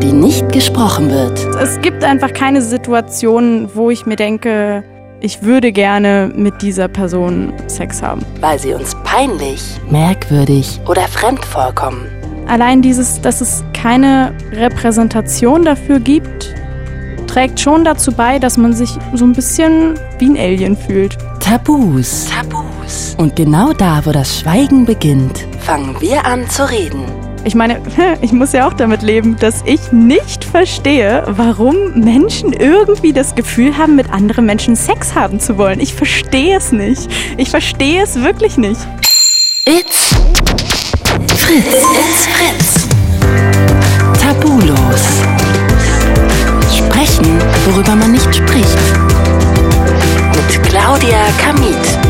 die nicht gesprochen wird. Es gibt einfach keine Situation, wo ich mir denke, ich würde gerne mit dieser Person Sex haben. Weil sie uns peinlich, merkwürdig oder fremd vorkommen. Allein dieses, dass es keine Repräsentation dafür gibt, trägt schon dazu bei, dass man sich so ein bisschen wie ein Alien fühlt. Tabus. Tabus. Und genau da, wo das Schweigen beginnt, fangen wir an zu reden. Ich meine, ich muss ja auch damit leben, dass ich nicht verstehe, warum Menschen irgendwie das Gefühl haben, mit anderen Menschen Sex haben zu wollen. Ich verstehe es nicht. Ich verstehe es wirklich nicht. It's Fritz. It's Fritz. Tabulos. Sprechen, worüber man nicht spricht. Mit Claudia Kamit.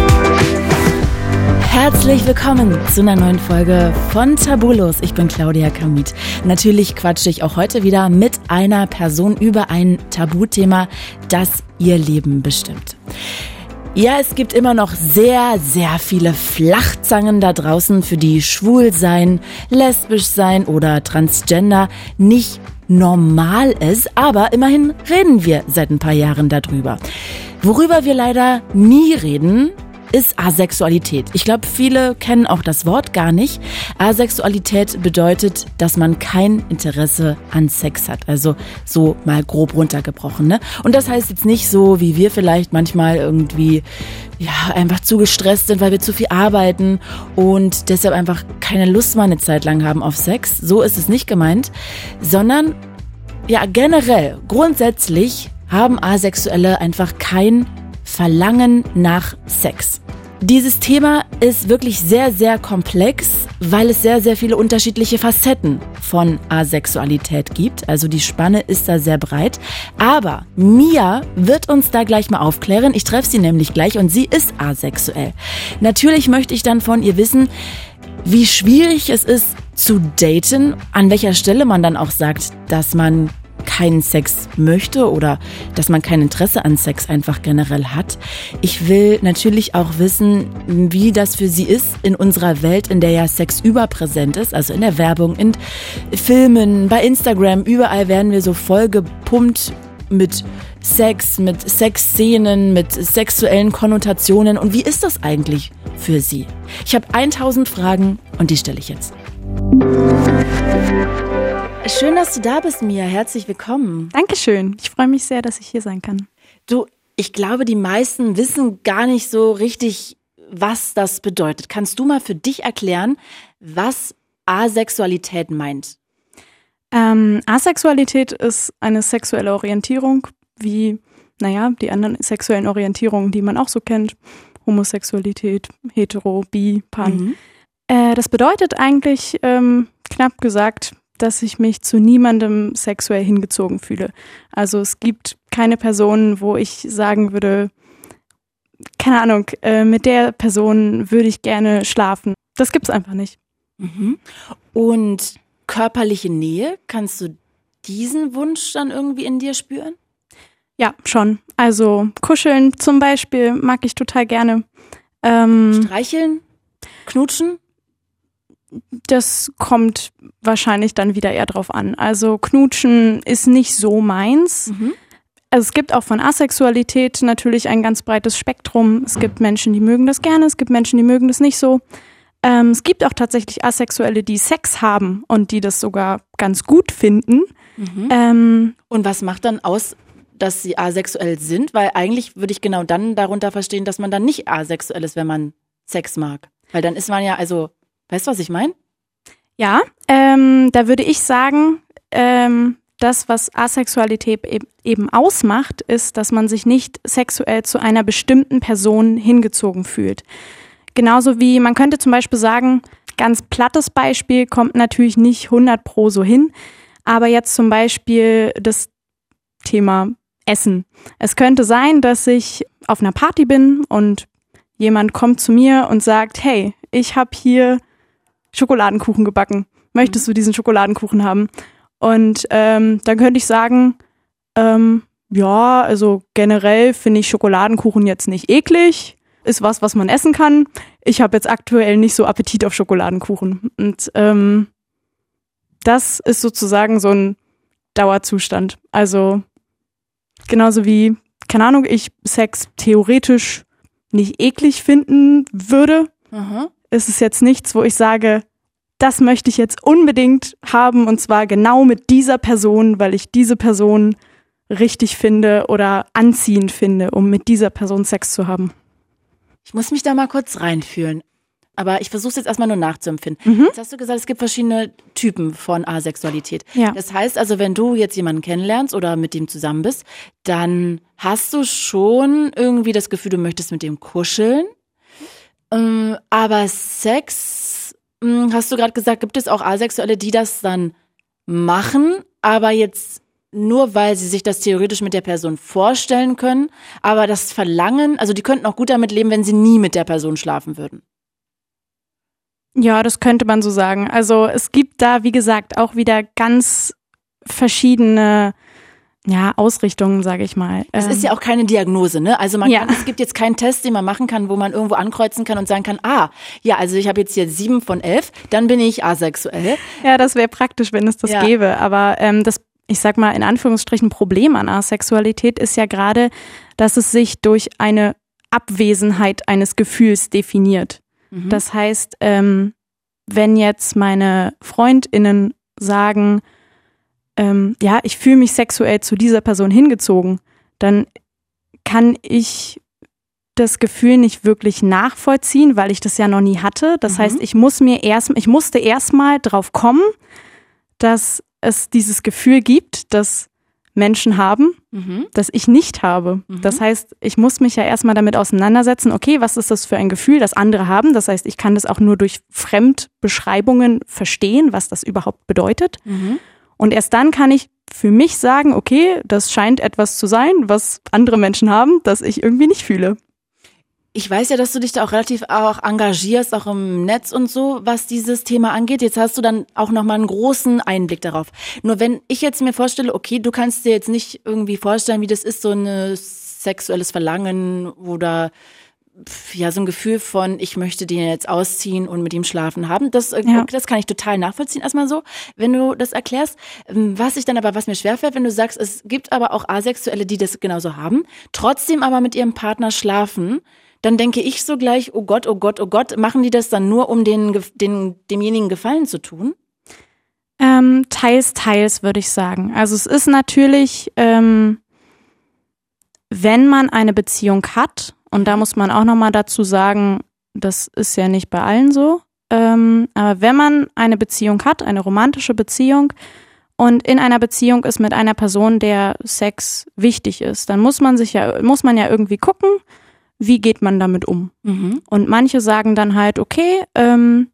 Herzlich willkommen zu einer neuen Folge von Tabulos. Ich bin Claudia Kamit. Natürlich quatsche ich auch heute wieder mit einer Person über ein Tabuthema, das ihr Leben bestimmt. Ja, es gibt immer noch sehr, sehr viele Flachzangen da draußen, für die schwul sein, lesbisch sein oder transgender nicht normal ist, aber immerhin reden wir seit ein paar Jahren darüber. Worüber wir leider nie reden, ist Asexualität. Ich glaube, viele kennen auch das Wort gar nicht. Asexualität bedeutet, dass man kein Interesse an Sex hat. Also so mal grob runtergebrochen. Ne? Und das heißt jetzt nicht so, wie wir vielleicht manchmal irgendwie ja, einfach zu gestresst sind, weil wir zu viel arbeiten und deshalb einfach keine Lust mal eine Zeit lang haben auf Sex. So ist es nicht gemeint, sondern ja, generell, grundsätzlich haben Asexuelle einfach kein Verlangen nach Sex. Dieses Thema ist wirklich sehr, sehr komplex, weil es sehr, sehr viele unterschiedliche Facetten von Asexualität gibt. Also die Spanne ist da sehr breit. Aber Mia wird uns da gleich mal aufklären. Ich treffe sie nämlich gleich und sie ist asexuell. Natürlich möchte ich dann von ihr wissen, wie schwierig es ist zu daten, an welcher Stelle man dann auch sagt, dass man keinen Sex möchte oder dass man kein Interesse an Sex einfach generell hat. Ich will natürlich auch wissen, wie das für sie ist in unserer Welt, in der ja Sex überpräsent ist, also in der Werbung, in Filmen, bei Instagram, überall werden wir so voll gepumpt mit Sex, mit Sexszenen, mit sexuellen Konnotationen. Und wie ist das eigentlich für Sie? Ich habe 1000 Fragen und die stelle ich jetzt. Schön, dass du da bist, Mia. Herzlich willkommen. Dankeschön. Ich freue mich sehr, dass ich hier sein kann. Du, ich glaube, die meisten wissen gar nicht so richtig, was das bedeutet. Kannst du mal für dich erklären, was Asexualität meint? Ähm, Asexualität ist eine sexuelle Orientierung, wie, naja, die anderen sexuellen Orientierungen, die man auch so kennt. Homosexualität, hetero, bi, pan. Mhm. Äh, das bedeutet eigentlich, ähm, knapp gesagt, dass ich mich zu niemandem sexuell hingezogen fühle. Also es gibt keine Person, wo ich sagen würde, keine Ahnung, äh, mit der Person würde ich gerne schlafen. Das gibt's einfach nicht. Mhm. Und körperliche Nähe, kannst du diesen Wunsch dann irgendwie in dir spüren? Ja, schon. Also kuscheln zum Beispiel mag ich total gerne. Ähm, Streicheln? Knutschen? Das kommt wahrscheinlich dann wieder eher drauf an. Also Knutschen ist nicht so meins. Mhm. Also es gibt auch von Asexualität natürlich ein ganz breites Spektrum. Es gibt Menschen, die mögen das gerne, es gibt Menschen, die mögen das nicht so. Ähm, es gibt auch tatsächlich Asexuelle, die Sex haben und die das sogar ganz gut finden. Mhm. Ähm, und was macht dann aus, dass sie asexuell sind? Weil eigentlich würde ich genau dann darunter verstehen, dass man dann nicht asexuell ist, wenn man Sex mag. Weil dann ist man ja also Weißt du, was ich meine? Ja, ähm, da würde ich sagen, ähm, das, was Asexualität eben ausmacht, ist, dass man sich nicht sexuell zu einer bestimmten Person hingezogen fühlt. Genauso wie man könnte zum Beispiel sagen, ganz plattes Beispiel kommt natürlich nicht 100 pro so hin, aber jetzt zum Beispiel das Thema Essen. Es könnte sein, dass ich auf einer Party bin und jemand kommt zu mir und sagt, hey, ich habe hier Schokoladenkuchen gebacken. Möchtest du diesen Schokoladenkuchen haben? Und ähm, dann könnte ich sagen, ähm, ja, also generell finde ich Schokoladenkuchen jetzt nicht eklig. Ist was, was man essen kann. Ich habe jetzt aktuell nicht so Appetit auf Schokoladenkuchen. Und ähm, das ist sozusagen so ein Dauerzustand. Also genauso wie, keine Ahnung, ich Sex theoretisch nicht eklig finden würde, Aha. Ist es jetzt nichts, wo ich sage, das möchte ich jetzt unbedingt haben und zwar genau mit dieser Person, weil ich diese Person richtig finde oder anziehend finde, um mit dieser Person Sex zu haben. Ich muss mich da mal kurz reinfühlen. Aber ich versuche es jetzt erstmal nur nachzuempfinden. Mhm. Jetzt hast du gesagt, es gibt verschiedene Typen von Asexualität. Ja. Das heißt also, wenn du jetzt jemanden kennenlernst oder mit dem zusammen bist, dann hast du schon irgendwie das Gefühl, du möchtest mit dem kuscheln. Ähm, aber Sex, hm, hast du gerade gesagt, gibt es auch Asexuelle, die das dann machen, aber jetzt nur weil sie sich das theoretisch mit der Person vorstellen können, aber das Verlangen, also die könnten auch gut damit leben, wenn sie nie mit der Person schlafen würden. Ja, das könnte man so sagen. Also es gibt da, wie gesagt, auch wieder ganz verschiedene ja, Ausrichtungen, sage ich mal. Es ist ja ähm, auch keine Diagnose, ne? Also man ja. kann, es gibt jetzt keinen Test, den man machen kann, wo man irgendwo ankreuzen kann und sagen kann, ah, ja, also ich habe jetzt hier sieben von elf, dann bin ich asexuell. Ja, das wäre praktisch, wenn es das ja. gäbe. Aber ähm, das, ich sag mal in Anführungsstrichen, Problem an Asexualität ist ja gerade, dass es sich durch eine Abwesenheit eines Gefühls definiert. Mhm. Das heißt, ähm, wenn jetzt meine Freundinnen sagen, ähm, ja, ich fühle mich sexuell zu dieser Person hingezogen, dann kann ich das Gefühl nicht wirklich nachvollziehen, weil ich das ja noch nie hatte. Das mhm. heißt, ich muss mir erst, ich musste erstmal drauf kommen, dass es dieses Gefühl gibt, dass Menschen haben, mhm. das ich nicht habe. Mhm. Das heißt, ich muss mich ja erstmal damit auseinandersetzen, okay, was ist das für ein Gefühl, das andere haben? Das heißt, ich kann das auch nur durch Fremdbeschreibungen verstehen, was das überhaupt bedeutet. Mhm. Und erst dann kann ich für mich sagen, okay, das scheint etwas zu sein, was andere Menschen haben, das ich irgendwie nicht fühle. Ich weiß ja, dass du dich da auch relativ auch engagierst, auch im Netz und so, was dieses Thema angeht. Jetzt hast du dann auch nochmal einen großen Einblick darauf. Nur wenn ich jetzt mir vorstelle, okay, du kannst dir jetzt nicht irgendwie vorstellen, wie das ist, so ein sexuelles Verlangen oder ja, so ein Gefühl von, ich möchte den jetzt ausziehen und mit ihm schlafen haben. Das, äh, ja. das kann ich total nachvollziehen, erstmal so, wenn du das erklärst. Ähm, was ich dann aber, was mir schwerfällt, wenn du sagst, es gibt aber auch Asexuelle, die das genauso haben, trotzdem aber mit ihrem Partner schlafen, dann denke ich so gleich, oh Gott, oh Gott, oh Gott, machen die das dann nur, um den, den, demjenigen Gefallen zu tun? Ähm, teils, teils, würde ich sagen. Also es ist natürlich, ähm, wenn man eine Beziehung hat, und da muss man auch nochmal dazu sagen, das ist ja nicht bei allen so, ähm, aber wenn man eine Beziehung hat, eine romantische Beziehung, und in einer Beziehung ist mit einer Person, der Sex wichtig ist, dann muss man sich ja, muss man ja irgendwie gucken, wie geht man damit um? Mhm. Und manche sagen dann halt, okay, ähm,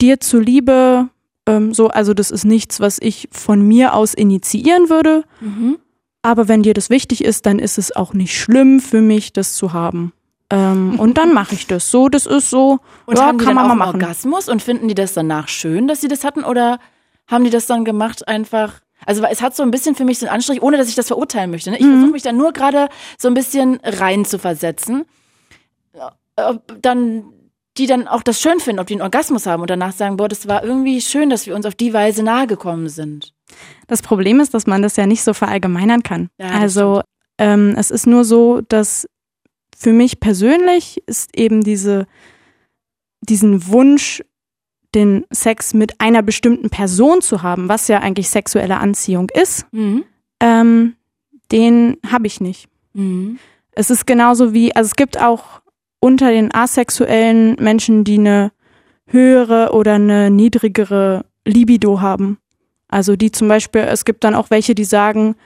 dir zuliebe, ähm, so, also das ist nichts, was ich von mir aus initiieren würde. Mhm. Aber wenn dir das wichtig ist, dann ist es auch nicht schlimm für mich, das zu haben. Ähm, und dann mache ich das. So, das ist so. Und ja, haben die kann dann man auch mal machen. Orgasmus und finden die das danach schön, dass sie das hatten? Oder haben die das dann gemacht einfach? Also es hat so ein bisschen für mich so einen Anstrich, ohne dass ich das verurteilen möchte. Ne? Ich mhm. versuche mich da nur gerade so ein bisschen rein zu versetzen. Dann die dann auch das schön finden, ob die einen Orgasmus haben und danach sagen, boah, das war irgendwie schön, dass wir uns auf die Weise nahe gekommen sind. Das Problem ist, dass man das ja nicht so verallgemeinern kann. Ja, also ähm, es ist nur so, dass für mich persönlich ist eben diese, diesen Wunsch, den Sex mit einer bestimmten Person zu haben, was ja eigentlich sexuelle Anziehung ist, mhm. ähm, den habe ich nicht. Mhm. Es ist genauso wie, also es gibt auch unter den asexuellen Menschen, die eine höhere oder eine niedrigere Libido haben. Also die zum Beispiel, es gibt dann auch welche, die sagen,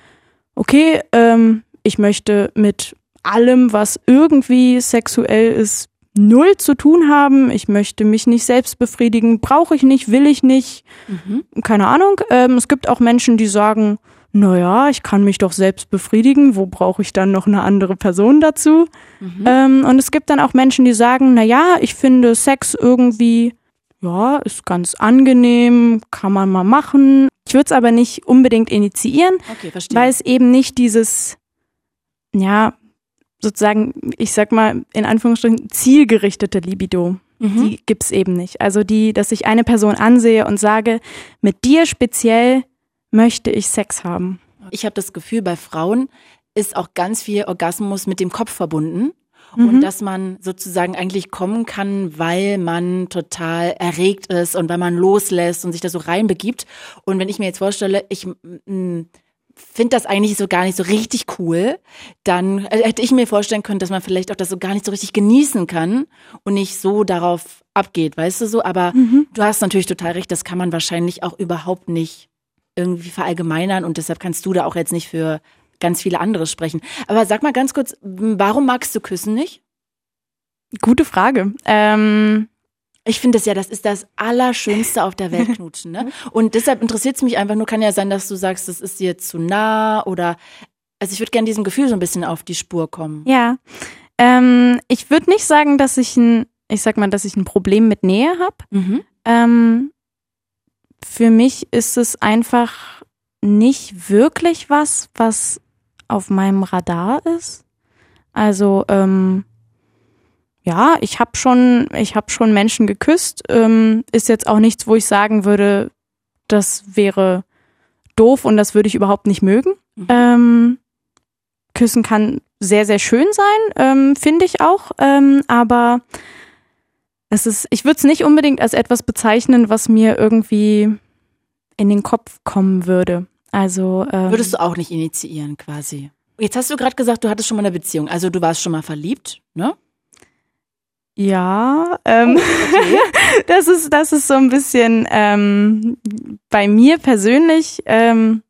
okay, ähm, ich möchte mit allem, was irgendwie sexuell ist, null zu tun haben. Ich möchte mich nicht selbst befriedigen, brauche ich nicht, will ich nicht. Mhm. Keine Ahnung. Ähm, es gibt auch Menschen, die sagen, naja, ich kann mich doch selbst befriedigen, wo brauche ich dann noch eine andere Person dazu? Mhm. Ähm, und es gibt dann auch Menschen, die sagen, naja, ich finde Sex irgendwie, ja, ist ganz angenehm, kann man mal machen. Ich würde es aber nicht unbedingt initiieren, okay, weil es eben nicht dieses, ja, sozusagen, ich sag mal, in Anführungsstrichen, zielgerichtete Libido. Mhm. Die gibt's eben nicht. Also die, dass ich eine Person ansehe und sage, mit dir speziell möchte ich Sex haben. Ich habe das Gefühl, bei Frauen ist auch ganz viel Orgasmus mit dem Kopf verbunden. Mhm. Und dass man sozusagen eigentlich kommen kann, weil man total erregt ist und weil man loslässt und sich da so reinbegibt. Und wenn ich mir jetzt vorstelle, ich finde das eigentlich so gar nicht so richtig cool, dann äh, hätte ich mir vorstellen können, dass man vielleicht auch das so gar nicht so richtig genießen kann und nicht so darauf abgeht, weißt du so. Aber mhm. du hast natürlich total recht, das kann man wahrscheinlich auch überhaupt nicht irgendwie verallgemeinern und deshalb kannst du da auch jetzt nicht für ganz viele andere sprechen. Aber sag mal ganz kurz, warum magst du Küssen nicht? Gute Frage. Ähm ich finde es ja, das ist das Allerschönste auf der Welt, knutschen. Ne? Und deshalb interessiert es mich einfach nur, kann ja sein, dass du sagst, das ist dir zu nah oder also ich würde gerne diesem Gefühl so ein bisschen auf die Spur kommen. Ja. Ähm, ich würde nicht sagen, dass ich ein, ich sag mal, dass ich ein Problem mit Nähe habe. Mhm. Ähm, für mich ist es einfach nicht wirklich was, was auf meinem Radar ist. Also ähm, ja, ich habe schon, ich habe schon Menschen geküsst. Ähm, ist jetzt auch nichts, wo ich sagen würde, das wäre doof und das würde ich überhaupt nicht mögen. Mhm. Ähm, Küssen kann sehr, sehr schön sein, ähm, finde ich auch. Ähm, aber es ist, ich würde es nicht unbedingt als etwas bezeichnen, was mir irgendwie in den Kopf kommen würde. Also ähm, würdest du auch nicht initiieren, quasi. Jetzt hast du gerade gesagt, du hattest schon mal eine Beziehung. Also du warst schon mal verliebt, ne? Ja, ähm, oh, okay. das ist das ist so ein bisschen ähm, bei mir persönlich ähm,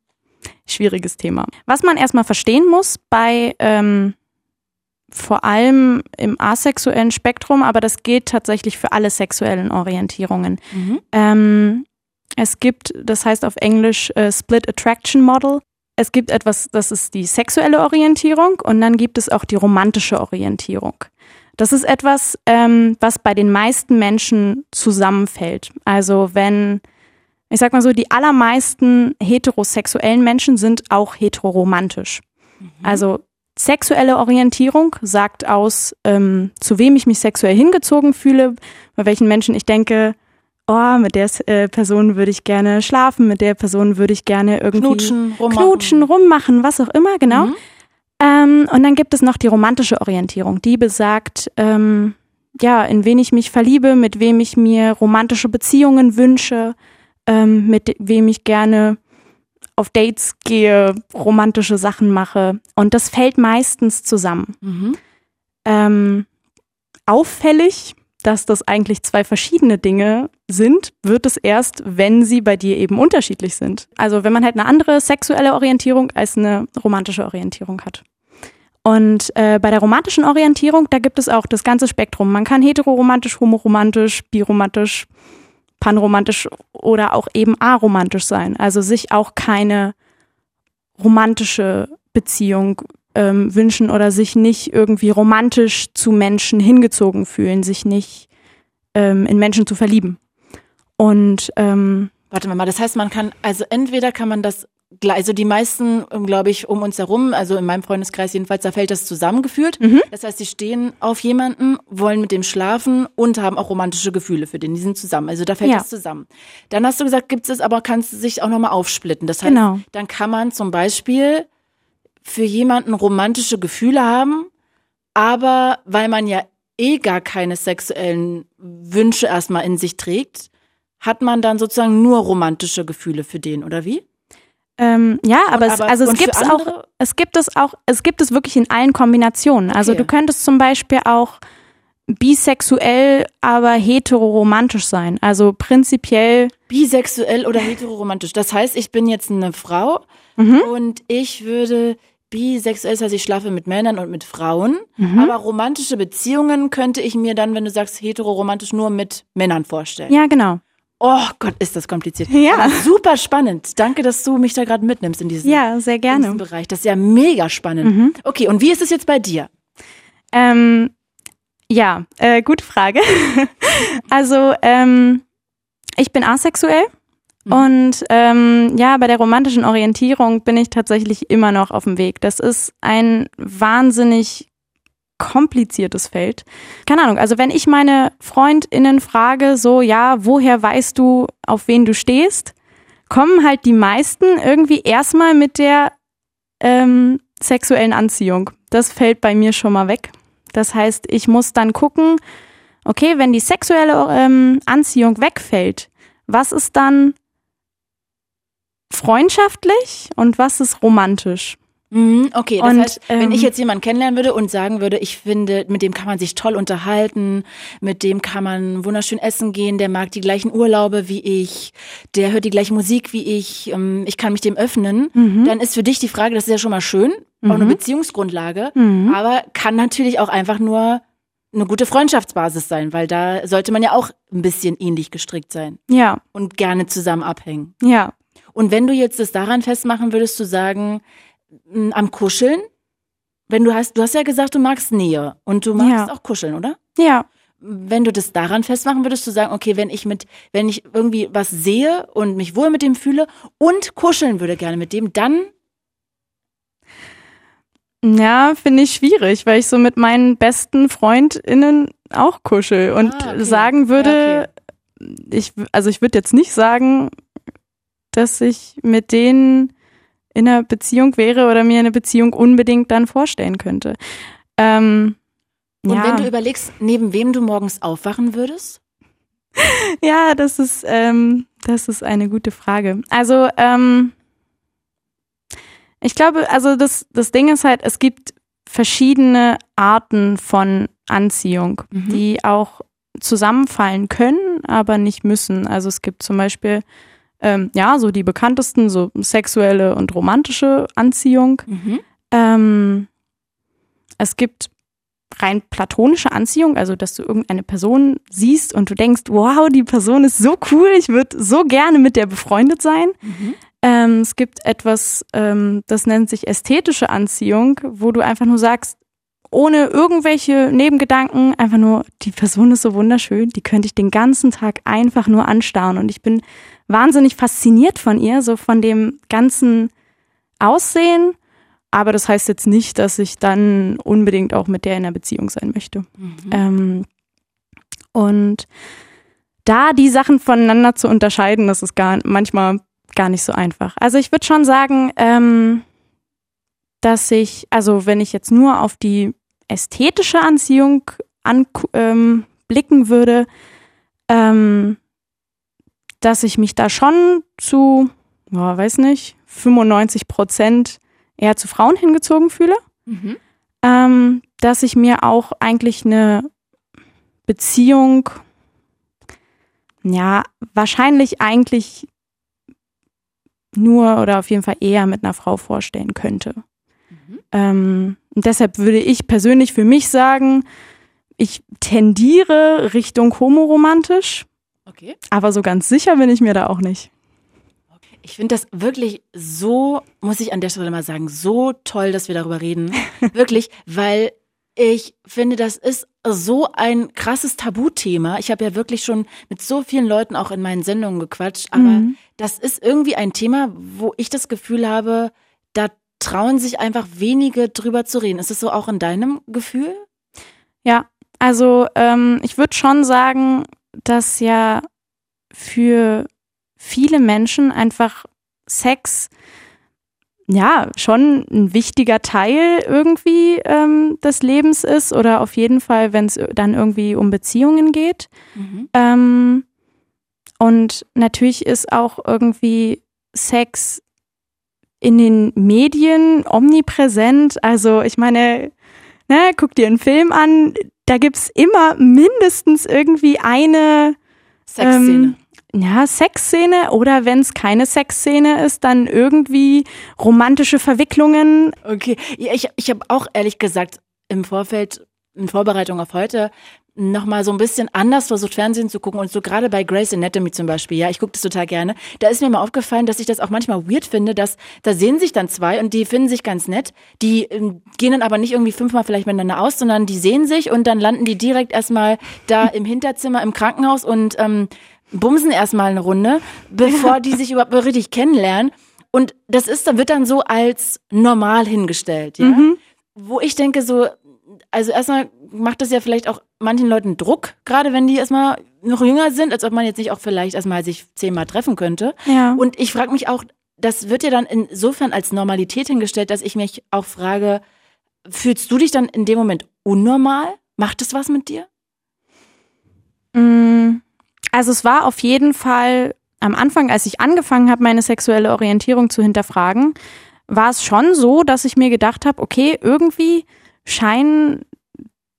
schwieriges Thema. Was man erstmal verstehen muss bei ähm, vor allem im asexuellen Spektrum, aber das gilt tatsächlich für alle sexuellen Orientierungen. Mhm. Ähm, es gibt, das heißt auf Englisch äh, Split Attraction Model. Es gibt etwas, das ist die sexuelle Orientierung und dann gibt es auch die romantische Orientierung. Das ist etwas, ähm, was bei den meisten Menschen zusammenfällt. Also wenn, ich sag mal so, die allermeisten heterosexuellen Menschen sind auch heteroromantisch. Mhm. Also sexuelle Orientierung sagt aus, ähm, zu wem ich mich sexuell hingezogen fühle, bei welchen Menschen ich denke, oh, mit der äh, Person würde ich gerne schlafen, mit der Person würde ich gerne irgendwie knutschen, rummachen, knutschen, rummachen was auch immer, genau. Mhm. Ähm, und dann gibt es noch die romantische Orientierung, die besagt, ähm, ja, in wen ich mich verliebe, mit wem ich mir romantische Beziehungen wünsche, ähm, mit wem ich gerne auf Dates gehe, romantische Sachen mache. Und das fällt meistens zusammen. Mhm. Ähm, auffällig dass das eigentlich zwei verschiedene Dinge sind, wird es erst, wenn sie bei dir eben unterschiedlich sind. Also wenn man halt eine andere sexuelle Orientierung als eine romantische Orientierung hat. Und äh, bei der romantischen Orientierung, da gibt es auch das ganze Spektrum. Man kann heteroromantisch, homoromantisch, biromantisch, panromantisch oder auch eben aromantisch sein. Also sich auch keine romantische Beziehung ähm, wünschen oder sich nicht irgendwie romantisch zu Menschen hingezogen fühlen, sich nicht ähm, in Menschen zu verlieben. Und ähm, warte mal, das heißt, man kann, also entweder kann man das also die meisten, ähm, glaube ich, um uns herum, also in meinem Freundeskreis jedenfalls, da fällt das zusammengeführt. Mhm. Das heißt, sie stehen auf jemanden, wollen mit dem schlafen und haben auch romantische Gefühle für den. Die sind zusammen. Also da fällt ja. das zusammen. Dann hast du gesagt, gibt es aber, kannst du sich auch nochmal aufsplitten. Das heißt, genau. dann kann man zum Beispiel für jemanden romantische Gefühle haben, aber weil man ja eh gar keine sexuellen Wünsche erstmal in sich trägt, hat man dann sozusagen nur romantische Gefühle für den, oder wie? Ähm, ja, aber, und, es, also es gibt es auch, es gibt es auch, es gibt es wirklich in allen Kombinationen. Also okay. du könntest zum Beispiel auch bisexuell, aber heteroromantisch sein. Also prinzipiell. Bisexuell oder heteroromantisch. Das heißt, ich bin jetzt eine Frau mhm. und ich würde bisexuell, das heißt, ich schlafe mit Männern und mit Frauen. Mhm. Aber romantische Beziehungen könnte ich mir dann, wenn du sagst heteroromantisch, nur mit Männern vorstellen. Ja, genau. Oh Gott, ist das kompliziert. Ja. Aber super spannend. Danke, dass du mich da gerade mitnimmst in diesen, ja, sehr gerne. In Bereich. Das ist ja mega spannend. Mhm. Okay, und wie ist es jetzt bei dir? Ähm, ja, äh, gute Frage. also, ähm, ich bin asexuell. Mhm. Und ähm, ja, bei der romantischen Orientierung bin ich tatsächlich immer noch auf dem Weg. Das ist ein wahnsinnig kompliziertes Feld. Keine Ahnung, also wenn ich meine Freundinnen frage, so, ja, woher weißt du, auf wen du stehst, kommen halt die meisten irgendwie erstmal mit der ähm, sexuellen Anziehung. Das fällt bei mir schon mal weg. Das heißt, ich muss dann gucken, okay, wenn die sexuelle ähm, Anziehung wegfällt, was ist dann freundschaftlich und was ist romantisch? Mhm, okay, das und, heißt, wenn ähm, ich jetzt jemanden kennenlernen würde und sagen würde, ich finde, mit dem kann man sich toll unterhalten, mit dem kann man wunderschön essen gehen, der mag die gleichen Urlaube wie ich, der hört die gleiche Musik wie ich, ähm, ich kann mich dem öffnen, mhm. dann ist für dich die Frage, das ist ja schon mal schön, auch eine mhm. Beziehungsgrundlage, mhm. aber kann natürlich auch einfach nur eine gute Freundschaftsbasis sein, weil da sollte man ja auch ein bisschen ähnlich gestrickt sein. Ja. Und gerne zusammen abhängen. Ja. Und wenn du jetzt das daran festmachen würdest, zu sagen, am Kuscheln? Wenn du hast, du hast ja gesagt, du magst Nähe und du magst ja. auch kuscheln, oder? Ja. Wenn du das daran festmachen würdest, du sagen, okay, wenn ich mit, wenn ich irgendwie was sehe und mich wohl mit dem fühle und kuscheln würde gerne mit dem, dann ja, finde ich schwierig, weil ich so mit meinen besten FreundInnen auch kuschel und ah, okay. sagen würde, ja, okay. ich, also ich würde jetzt nicht sagen, dass ich mit denen in einer Beziehung wäre oder mir eine Beziehung unbedingt dann vorstellen könnte. Ähm, Und ja. wenn du überlegst, neben wem du morgens aufwachen würdest? ja, das ist, ähm, das ist eine gute Frage. Also, ähm, ich glaube, also das, das Ding ist halt, es gibt verschiedene Arten von Anziehung, mhm. die auch zusammenfallen können, aber nicht müssen. Also es gibt zum Beispiel ähm, ja, so die bekanntesten, so sexuelle und romantische Anziehung. Mhm. Ähm, es gibt rein platonische Anziehung, also dass du irgendeine Person siehst und du denkst, wow, die Person ist so cool, ich würde so gerne mit der befreundet sein. Mhm. Ähm, es gibt etwas, ähm, das nennt sich ästhetische Anziehung, wo du einfach nur sagst, ohne irgendwelche Nebengedanken, einfach nur, die Person ist so wunderschön, die könnte ich den ganzen Tag einfach nur anstarren und ich bin wahnsinnig fasziniert von ihr, so von dem ganzen Aussehen. Aber das heißt jetzt nicht, dass ich dann unbedingt auch mit der in einer Beziehung sein möchte. Mhm. Ähm, und da die Sachen voneinander zu unterscheiden, das ist gar manchmal gar nicht so einfach. Also ich würde schon sagen, ähm, dass ich, also wenn ich jetzt nur auf die ästhetische Anziehung anblicken ähm, würde, ähm, dass ich mich da schon zu, oh, weiß nicht, 95 Prozent eher zu Frauen hingezogen fühle. Mhm. Ähm, dass ich mir auch eigentlich eine Beziehung, ja, wahrscheinlich eigentlich nur oder auf jeden Fall eher mit einer Frau vorstellen könnte. Mhm. Ähm, und deshalb würde ich persönlich für mich sagen, ich tendiere Richtung homoromantisch. Okay. Aber so ganz sicher bin ich mir da auch nicht. Ich finde das wirklich so, muss ich an der Stelle mal sagen, so toll, dass wir darüber reden. wirklich, weil ich finde, das ist so ein krasses Tabuthema. Ich habe ja wirklich schon mit so vielen Leuten auch in meinen Sendungen gequatscht, aber mhm. das ist irgendwie ein Thema, wo ich das Gefühl habe, trauen sich einfach wenige drüber zu reden. Ist es so auch in deinem Gefühl? Ja, also ähm, ich würde schon sagen, dass ja für viele Menschen einfach Sex ja schon ein wichtiger Teil irgendwie ähm, des Lebens ist oder auf jeden Fall, wenn es dann irgendwie um Beziehungen geht. Mhm. Ähm, und natürlich ist auch irgendwie Sex in den Medien omnipräsent. Also ich meine, ne, guck dir einen Film an, da gibt's immer mindestens irgendwie eine Sexszene. Ähm, ja, Sexszene oder wenn es keine Sexszene ist, dann irgendwie romantische Verwicklungen. Okay, ja, ich, ich habe auch ehrlich gesagt im Vorfeld, in Vorbereitung auf heute, nochmal so ein bisschen anders versucht, Fernsehen zu gucken. Und so gerade bei Grace Anatomy zum Beispiel, ja, ich gucke das total gerne. Da ist mir mal aufgefallen, dass ich das auch manchmal weird finde, dass da sehen sich dann zwei und die finden sich ganz nett. Die ähm, gehen dann aber nicht irgendwie fünfmal vielleicht miteinander aus, sondern die sehen sich und dann landen die direkt erstmal da im Hinterzimmer im Krankenhaus und ähm, bumsen erstmal eine Runde, bevor die sich überhaupt richtig kennenlernen. Und das ist, da wird dann so als normal hingestellt, ja. Mhm. Wo ich denke so, also erstmal macht das ja vielleicht auch manchen Leuten Druck, gerade wenn die erstmal noch jünger sind, als ob man jetzt nicht auch vielleicht erstmal sich zehnmal treffen könnte. Ja. Und ich frage mich auch, das wird ja dann insofern als Normalität hingestellt, dass ich mich auch frage, fühlst du dich dann in dem Moment unnormal? Macht es was mit dir? Mm, also es war auf jeden Fall am Anfang, als ich angefangen habe, meine sexuelle Orientierung zu hinterfragen, war es schon so, dass ich mir gedacht habe, okay, irgendwie scheinen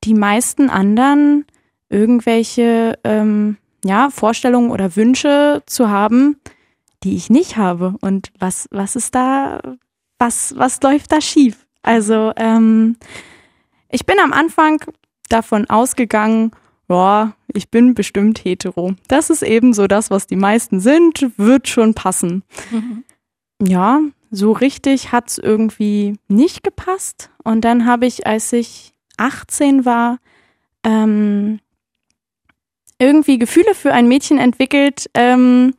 die meisten anderen irgendwelche ähm, ja, Vorstellungen oder Wünsche zu haben, die ich nicht habe. Und was, was ist da, was, was läuft da schief? Also, ähm, ich bin am Anfang davon ausgegangen, ja, ich bin bestimmt hetero. Das ist eben so das, was die meisten sind, wird schon passen. Mhm. Ja, so richtig hat's irgendwie nicht gepasst. Und dann habe ich, als ich 18 war, ähm, irgendwie Gefühle für ein Mädchen entwickelt, ähm,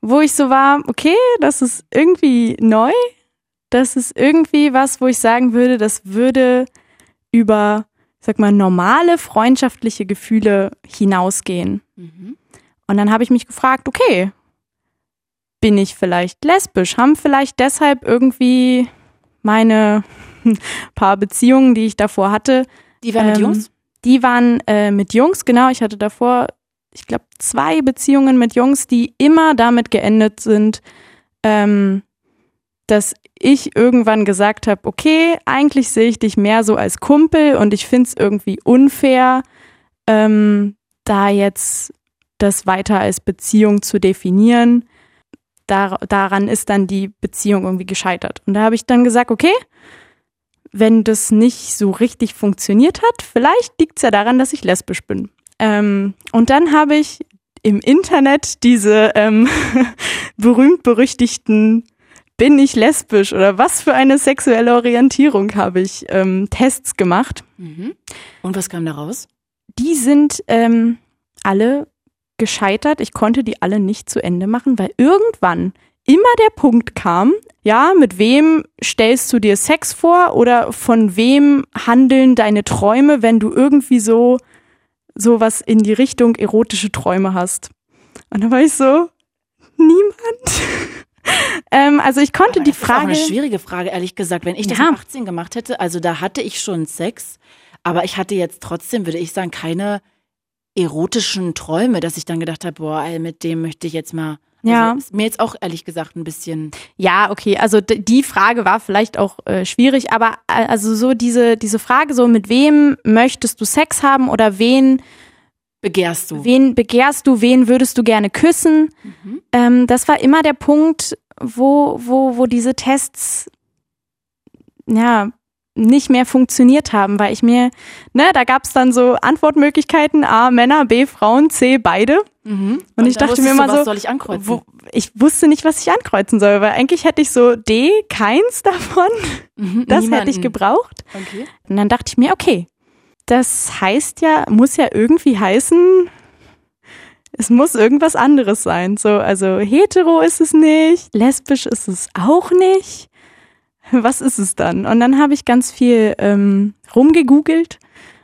wo ich so war, okay, das ist irgendwie neu. Das ist irgendwie was, wo ich sagen würde, das würde über sag mal, normale freundschaftliche Gefühle hinausgehen. Mhm. Und dann habe ich mich gefragt, okay, bin ich vielleicht lesbisch? Haben vielleicht deshalb irgendwie meine paar Beziehungen, die ich davor hatte. Die waren ähm, mit Jungs? Die waren äh, mit Jungs, genau. Ich hatte davor, ich glaube, zwei Beziehungen mit Jungs, die immer damit geendet sind, ähm, dass ich irgendwann gesagt habe, okay, eigentlich sehe ich dich mehr so als Kumpel und ich finde es irgendwie unfair, ähm, da jetzt das weiter als Beziehung zu definieren. Dar daran ist dann die Beziehung irgendwie gescheitert. Und da habe ich dann gesagt, okay, wenn das nicht so richtig funktioniert hat, vielleicht liegt es ja daran, dass ich lesbisch bin. Ähm, und dann habe ich im Internet diese ähm, berühmt-berüchtigten bin ich lesbisch oder was für eine sexuelle Orientierung habe ich ähm, Tests gemacht. Mhm. Und was kam da raus? Die sind ähm, alle gescheitert. Ich konnte die alle nicht zu Ende machen, weil irgendwann immer der Punkt kam, ja, mit wem stellst du dir Sex vor oder von wem handeln deine Träume, wenn du irgendwie so sowas in die Richtung erotische Träume hast. Und da war ich so, niemand. ähm, also ich konnte Aber die Frage. Das ist auch eine schwierige Frage, ehrlich gesagt. Wenn ich das ja. mit 18 gemacht hätte, also da hatte ich schon Sex, aber ich hatte jetzt trotzdem, würde ich sagen, keine erotischen Träume, dass ich dann gedacht habe, boah, mit dem möchte ich jetzt mal. Also ja. Ist mir jetzt auch ehrlich gesagt ein bisschen. Ja, okay. Also die Frage war vielleicht auch äh, schwierig, aber äh, also so diese, diese Frage, so mit wem möchtest du Sex haben oder wen begehrst du? Wen begehrst du? Wen würdest du gerne küssen? Mhm. Ähm, das war immer der Punkt, wo, wo, wo diese Tests ja nicht mehr funktioniert haben, weil ich mir, ne, da gab es dann so Antwortmöglichkeiten, A, Männer, B, Frauen, C, beide. Mhm. Und, Und ich dachte mir du, so, was soll ich ankreuzen? Wo, ich wusste nicht, was ich ankreuzen soll, weil eigentlich hätte ich so D, keins davon. Mhm, das niemanden. hätte ich gebraucht. Okay. Und dann dachte ich mir, okay, das heißt ja, muss ja irgendwie heißen, es muss irgendwas anderes sein. So, also hetero ist es nicht, lesbisch ist es auch nicht. Was ist es dann? Und dann habe ich ganz viel ähm, rumgegoogelt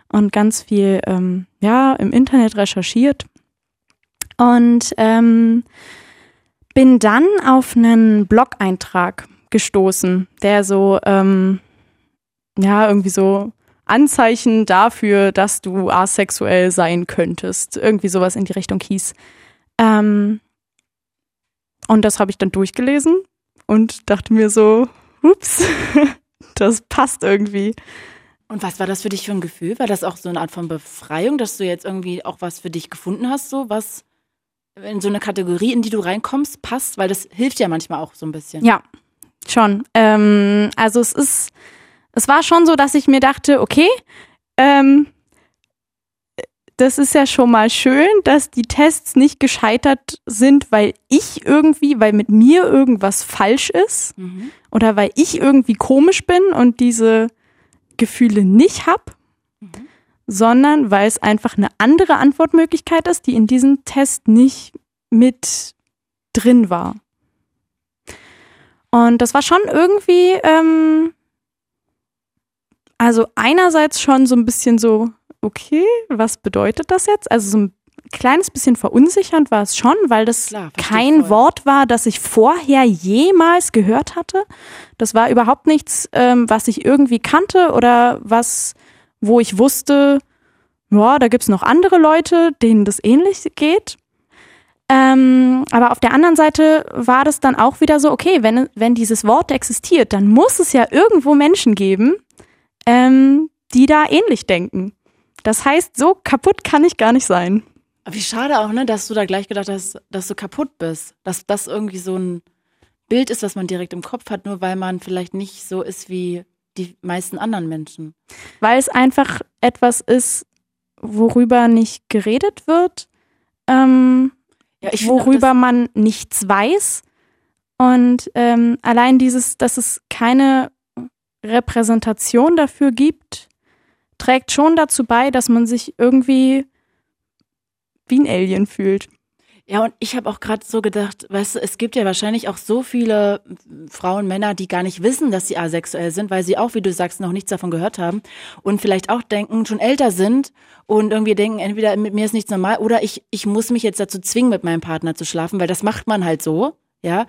und ganz viel ähm, ja im Internet recherchiert und ähm, bin dann auf einen Blog-Eintrag gestoßen, der so ähm, ja irgendwie so Anzeichen dafür, dass du asexuell sein könntest. Irgendwie sowas in die Richtung hieß. Ähm, und das habe ich dann durchgelesen und dachte mir so, ups, das passt irgendwie. Und was war das für dich für ein Gefühl? War das auch so eine Art von Befreiung, dass du jetzt irgendwie auch was für dich gefunden hast, so was in so eine Kategorie, in die du reinkommst, passt? Weil das hilft ja manchmal auch so ein bisschen. Ja, schon. Ähm, also es ist es war schon so, dass ich mir dachte, okay, ähm, das ist ja schon mal schön, dass die Tests nicht gescheitert sind, weil ich irgendwie, weil mit mir irgendwas falsch ist mhm. oder weil ich irgendwie komisch bin und diese Gefühle nicht hab, mhm. sondern weil es einfach eine andere Antwortmöglichkeit ist, die in diesem Test nicht mit drin war. Und das war schon irgendwie ähm, also einerseits schon so ein bisschen so, okay, was bedeutet das jetzt? Also so ein kleines bisschen verunsichernd war es schon, weil das Klar, kein voll. Wort war, das ich vorher jemals gehört hatte. Das war überhaupt nichts, ähm, was ich irgendwie kannte oder was, wo ich wusste, ja, da gibt's noch andere Leute, denen das ähnlich geht. Ähm, aber auf der anderen Seite war das dann auch wieder so, okay, wenn, wenn dieses Wort existiert, dann muss es ja irgendwo Menschen geben, ähm, die da ähnlich denken. Das heißt, so kaputt kann ich gar nicht sein. Wie schade auch, ne, dass du da gleich gedacht hast, dass du kaputt bist. Dass das irgendwie so ein Bild ist, was man direkt im Kopf hat, nur weil man vielleicht nicht so ist wie die meisten anderen Menschen. Weil es einfach etwas ist, worüber nicht geredet wird, ähm, ja, worüber man nichts weiß. Und ähm, allein dieses, dass es keine Repräsentation dafür gibt, trägt schon dazu bei, dass man sich irgendwie wie ein Alien fühlt. Ja, und ich habe auch gerade so gedacht, weißt du, es gibt ja wahrscheinlich auch so viele Frauen, Männer, die gar nicht wissen, dass sie asexuell sind, weil sie auch, wie du sagst, noch nichts davon gehört haben und vielleicht auch denken, schon älter sind und irgendwie denken, entweder mit mir ist nichts normal oder ich, ich muss mich jetzt dazu zwingen, mit meinem Partner zu schlafen, weil das macht man halt so, ja.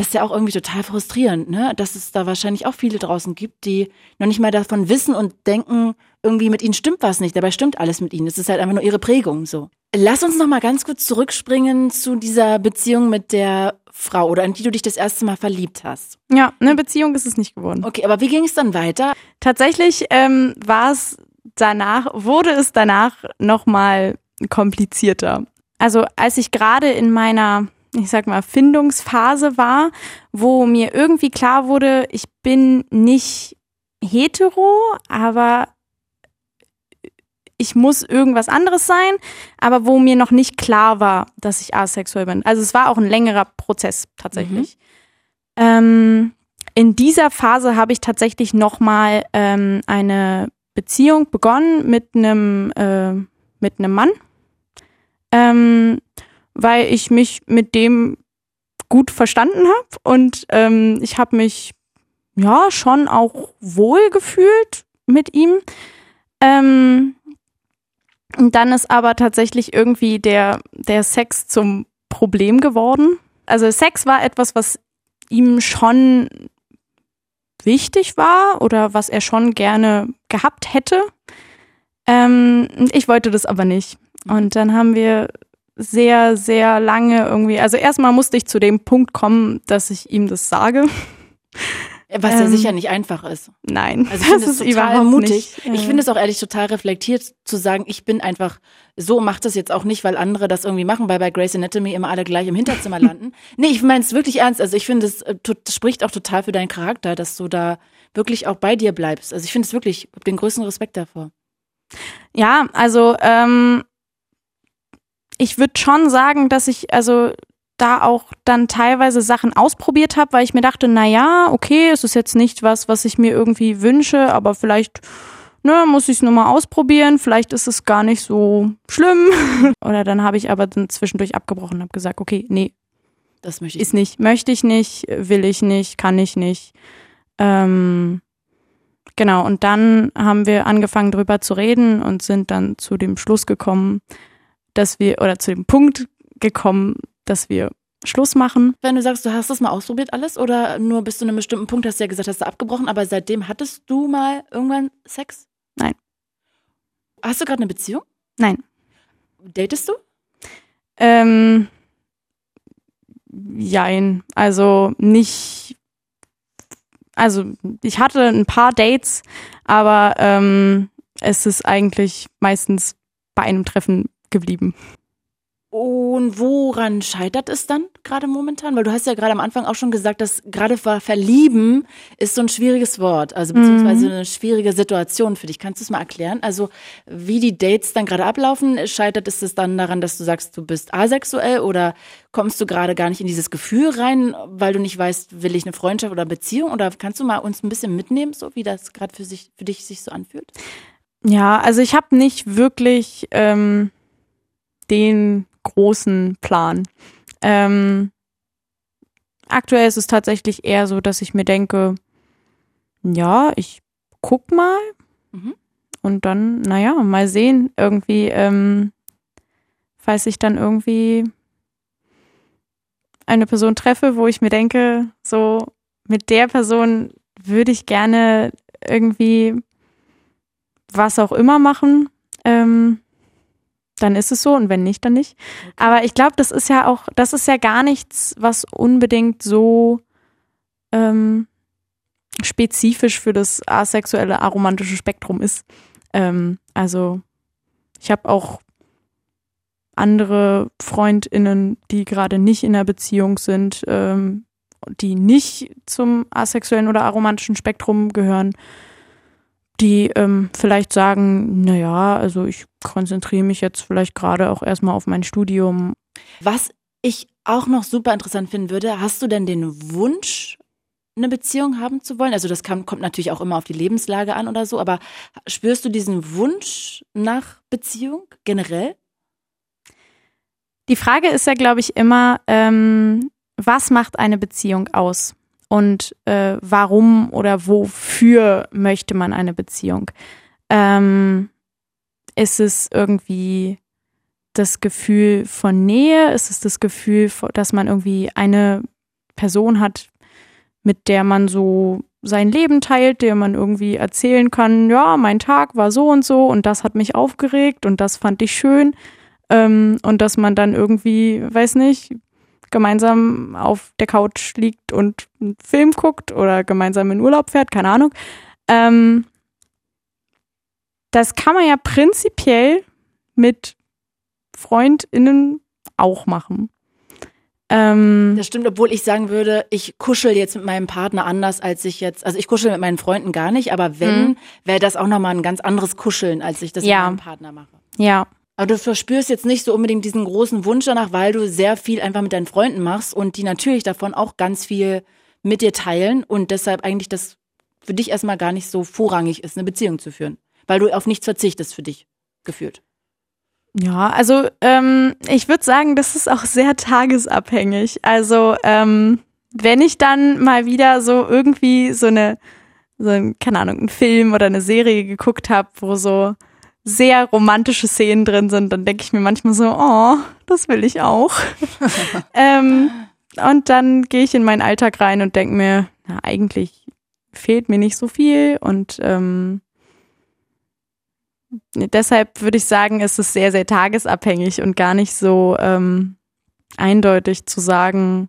Das ist ja auch irgendwie total frustrierend, ne? Dass es da wahrscheinlich auch viele draußen gibt, die noch nicht mal davon wissen und denken, irgendwie mit ihnen stimmt was nicht. Dabei stimmt alles mit ihnen. Es ist halt einfach nur ihre Prägung so. Lass uns noch mal ganz kurz zurückspringen zu dieser Beziehung mit der Frau oder in die du dich das erste Mal verliebt hast. Ja, eine Beziehung ist es nicht geworden. Okay, aber wie ging es dann weiter? Tatsächlich ähm, war es danach, wurde es danach noch mal komplizierter. Also als ich gerade in meiner, ich sag mal, Findungsphase war, wo mir irgendwie klar wurde, ich bin nicht hetero, aber ich muss irgendwas anderes sein, aber wo mir noch nicht klar war, dass ich asexuell bin. Also es war auch ein längerer Prozess tatsächlich. Mhm. Ähm, in dieser Phase habe ich tatsächlich nochmal ähm, eine Beziehung begonnen mit einem äh, mit einem Mann, ähm, weil ich mich mit dem gut verstanden habe und ähm, ich habe mich ja schon auch wohl gefühlt mit ihm. Ähm, und dann ist aber tatsächlich irgendwie der, der Sex zum Problem geworden. Also Sex war etwas, was ihm schon wichtig war oder was er schon gerne gehabt hätte. Ähm, ich wollte das aber nicht. Und dann haben wir sehr, sehr lange irgendwie, also erstmal musste ich zu dem Punkt kommen, dass ich ihm das sage. Was ja ähm, sicher nicht einfach ist. Nein, also ich das ist total mutig. Nicht. Ich finde es auch ehrlich total reflektiert zu sagen, ich bin einfach so, macht das jetzt auch nicht, weil andere das irgendwie machen, weil bei Grace Anatomy immer alle gleich im Hinterzimmer landen. nee, ich meine es wirklich ernst. Also ich finde, es äh, spricht auch total für deinen Charakter, dass du da wirklich auch bei dir bleibst. Also ich finde es wirklich, ich den größten Respekt davor. Ja, also ähm, ich würde schon sagen, dass ich, also da auch dann teilweise Sachen ausprobiert habe, weil ich mir dachte, na ja, okay, es ist jetzt nicht was, was ich mir irgendwie wünsche, aber vielleicht ne, muss ich es nur mal ausprobieren, vielleicht ist es gar nicht so schlimm. Oder dann habe ich aber dann zwischendurch abgebrochen und habe gesagt, okay, nee, das möchte ich ist nicht, möchte ich nicht, will ich nicht, kann ich nicht. Ähm, genau, und dann haben wir angefangen drüber zu reden und sind dann zu dem Schluss gekommen, dass wir, oder zu dem Punkt gekommen, dass wir Schluss machen. Wenn du sagst, du hast das mal ausprobiert alles oder nur bis zu einem bestimmten Punkt hast du ja gesagt, hast du abgebrochen, aber seitdem hattest du mal irgendwann Sex? Nein. Hast du gerade eine Beziehung? Nein. Datest du? Ähm, jein. Also nicht. Also ich hatte ein paar Dates, aber ähm, es ist eigentlich meistens bei einem Treffen geblieben. Und woran scheitert es dann gerade momentan? Weil du hast ja gerade am Anfang auch schon gesagt, dass gerade verlieben ist so ein schwieriges Wort, also beziehungsweise mhm. eine schwierige Situation für dich. Kannst du es mal erklären? Also wie die Dates dann gerade ablaufen, scheitert es dann daran, dass du sagst, du bist asexuell oder kommst du gerade gar nicht in dieses Gefühl rein, weil du nicht weißt, will ich eine Freundschaft oder Beziehung? Oder kannst du mal uns ein bisschen mitnehmen, so wie das gerade für sich für dich sich so anfühlt? Ja, also ich habe nicht wirklich ähm, den großen Plan. Ähm, aktuell ist es tatsächlich eher so, dass ich mir denke, ja, ich guck mal. Mhm. und dann, naja, mal sehen, irgendwie, ähm, falls ich dann irgendwie eine Person treffe, wo ich mir denke, so mit der Person würde ich gerne irgendwie was auch immer machen, ähm, dann ist es so und wenn nicht, dann nicht. Aber ich glaube, das ist ja auch, das ist ja gar nichts, was unbedingt so ähm, spezifisch für das asexuelle aromantische Spektrum ist. Ähm, also ich habe auch andere Freundinnen, die gerade nicht in einer Beziehung sind, ähm, die nicht zum asexuellen oder aromantischen Spektrum gehören, die ähm, vielleicht sagen, naja, also ich konzentriere mich jetzt vielleicht gerade auch erstmal auf mein Studium. Was ich auch noch super interessant finden würde, hast du denn den Wunsch, eine Beziehung haben zu wollen? Also das kann, kommt natürlich auch immer auf die Lebenslage an oder so, aber spürst du diesen Wunsch nach Beziehung generell? Die Frage ist ja, glaube ich, immer, ähm, was macht eine Beziehung aus? Und äh, warum oder wofür möchte man eine Beziehung? Ähm, ist es irgendwie das Gefühl von Nähe? Ist es das Gefühl, dass man irgendwie eine Person hat, mit der man so sein Leben teilt, der man irgendwie erzählen kann, ja, mein Tag war so und so und das hat mich aufgeregt und das fand ich schön. Ähm, und dass man dann irgendwie, weiß nicht, gemeinsam auf der Couch liegt und einen Film guckt oder gemeinsam in Urlaub fährt, keine Ahnung. Ähm, das kann man ja prinzipiell mit FreundInnen auch machen. Ähm, das stimmt, obwohl ich sagen würde, ich kuschel jetzt mit meinem Partner anders, als ich jetzt, also ich kuschel mit meinen Freunden gar nicht, aber wenn, mhm. wäre das auch nochmal ein ganz anderes Kuscheln, als ich das ja. mit meinem Partner mache. Ja, aber du verspürst jetzt nicht so unbedingt diesen großen Wunsch danach, weil du sehr viel einfach mit deinen Freunden machst und die natürlich davon auch ganz viel mit dir teilen und deshalb eigentlich das für dich erstmal gar nicht so vorrangig ist, eine Beziehung zu führen. Weil du auf nichts verzichtest für dich geführt. Ja, also ähm, ich würde sagen, das ist auch sehr tagesabhängig. Also ähm, wenn ich dann mal wieder so irgendwie so eine, so ein, keine Ahnung, einen Film oder eine Serie geguckt habe, wo so sehr romantische Szenen drin sind, dann denke ich mir manchmal so, oh, das will ich auch. ähm, und dann gehe ich in meinen Alltag rein und denke mir, na, eigentlich fehlt mir nicht so viel und ähm, deshalb würde ich sagen, ist es sehr, sehr tagesabhängig und gar nicht so ähm, eindeutig zu sagen,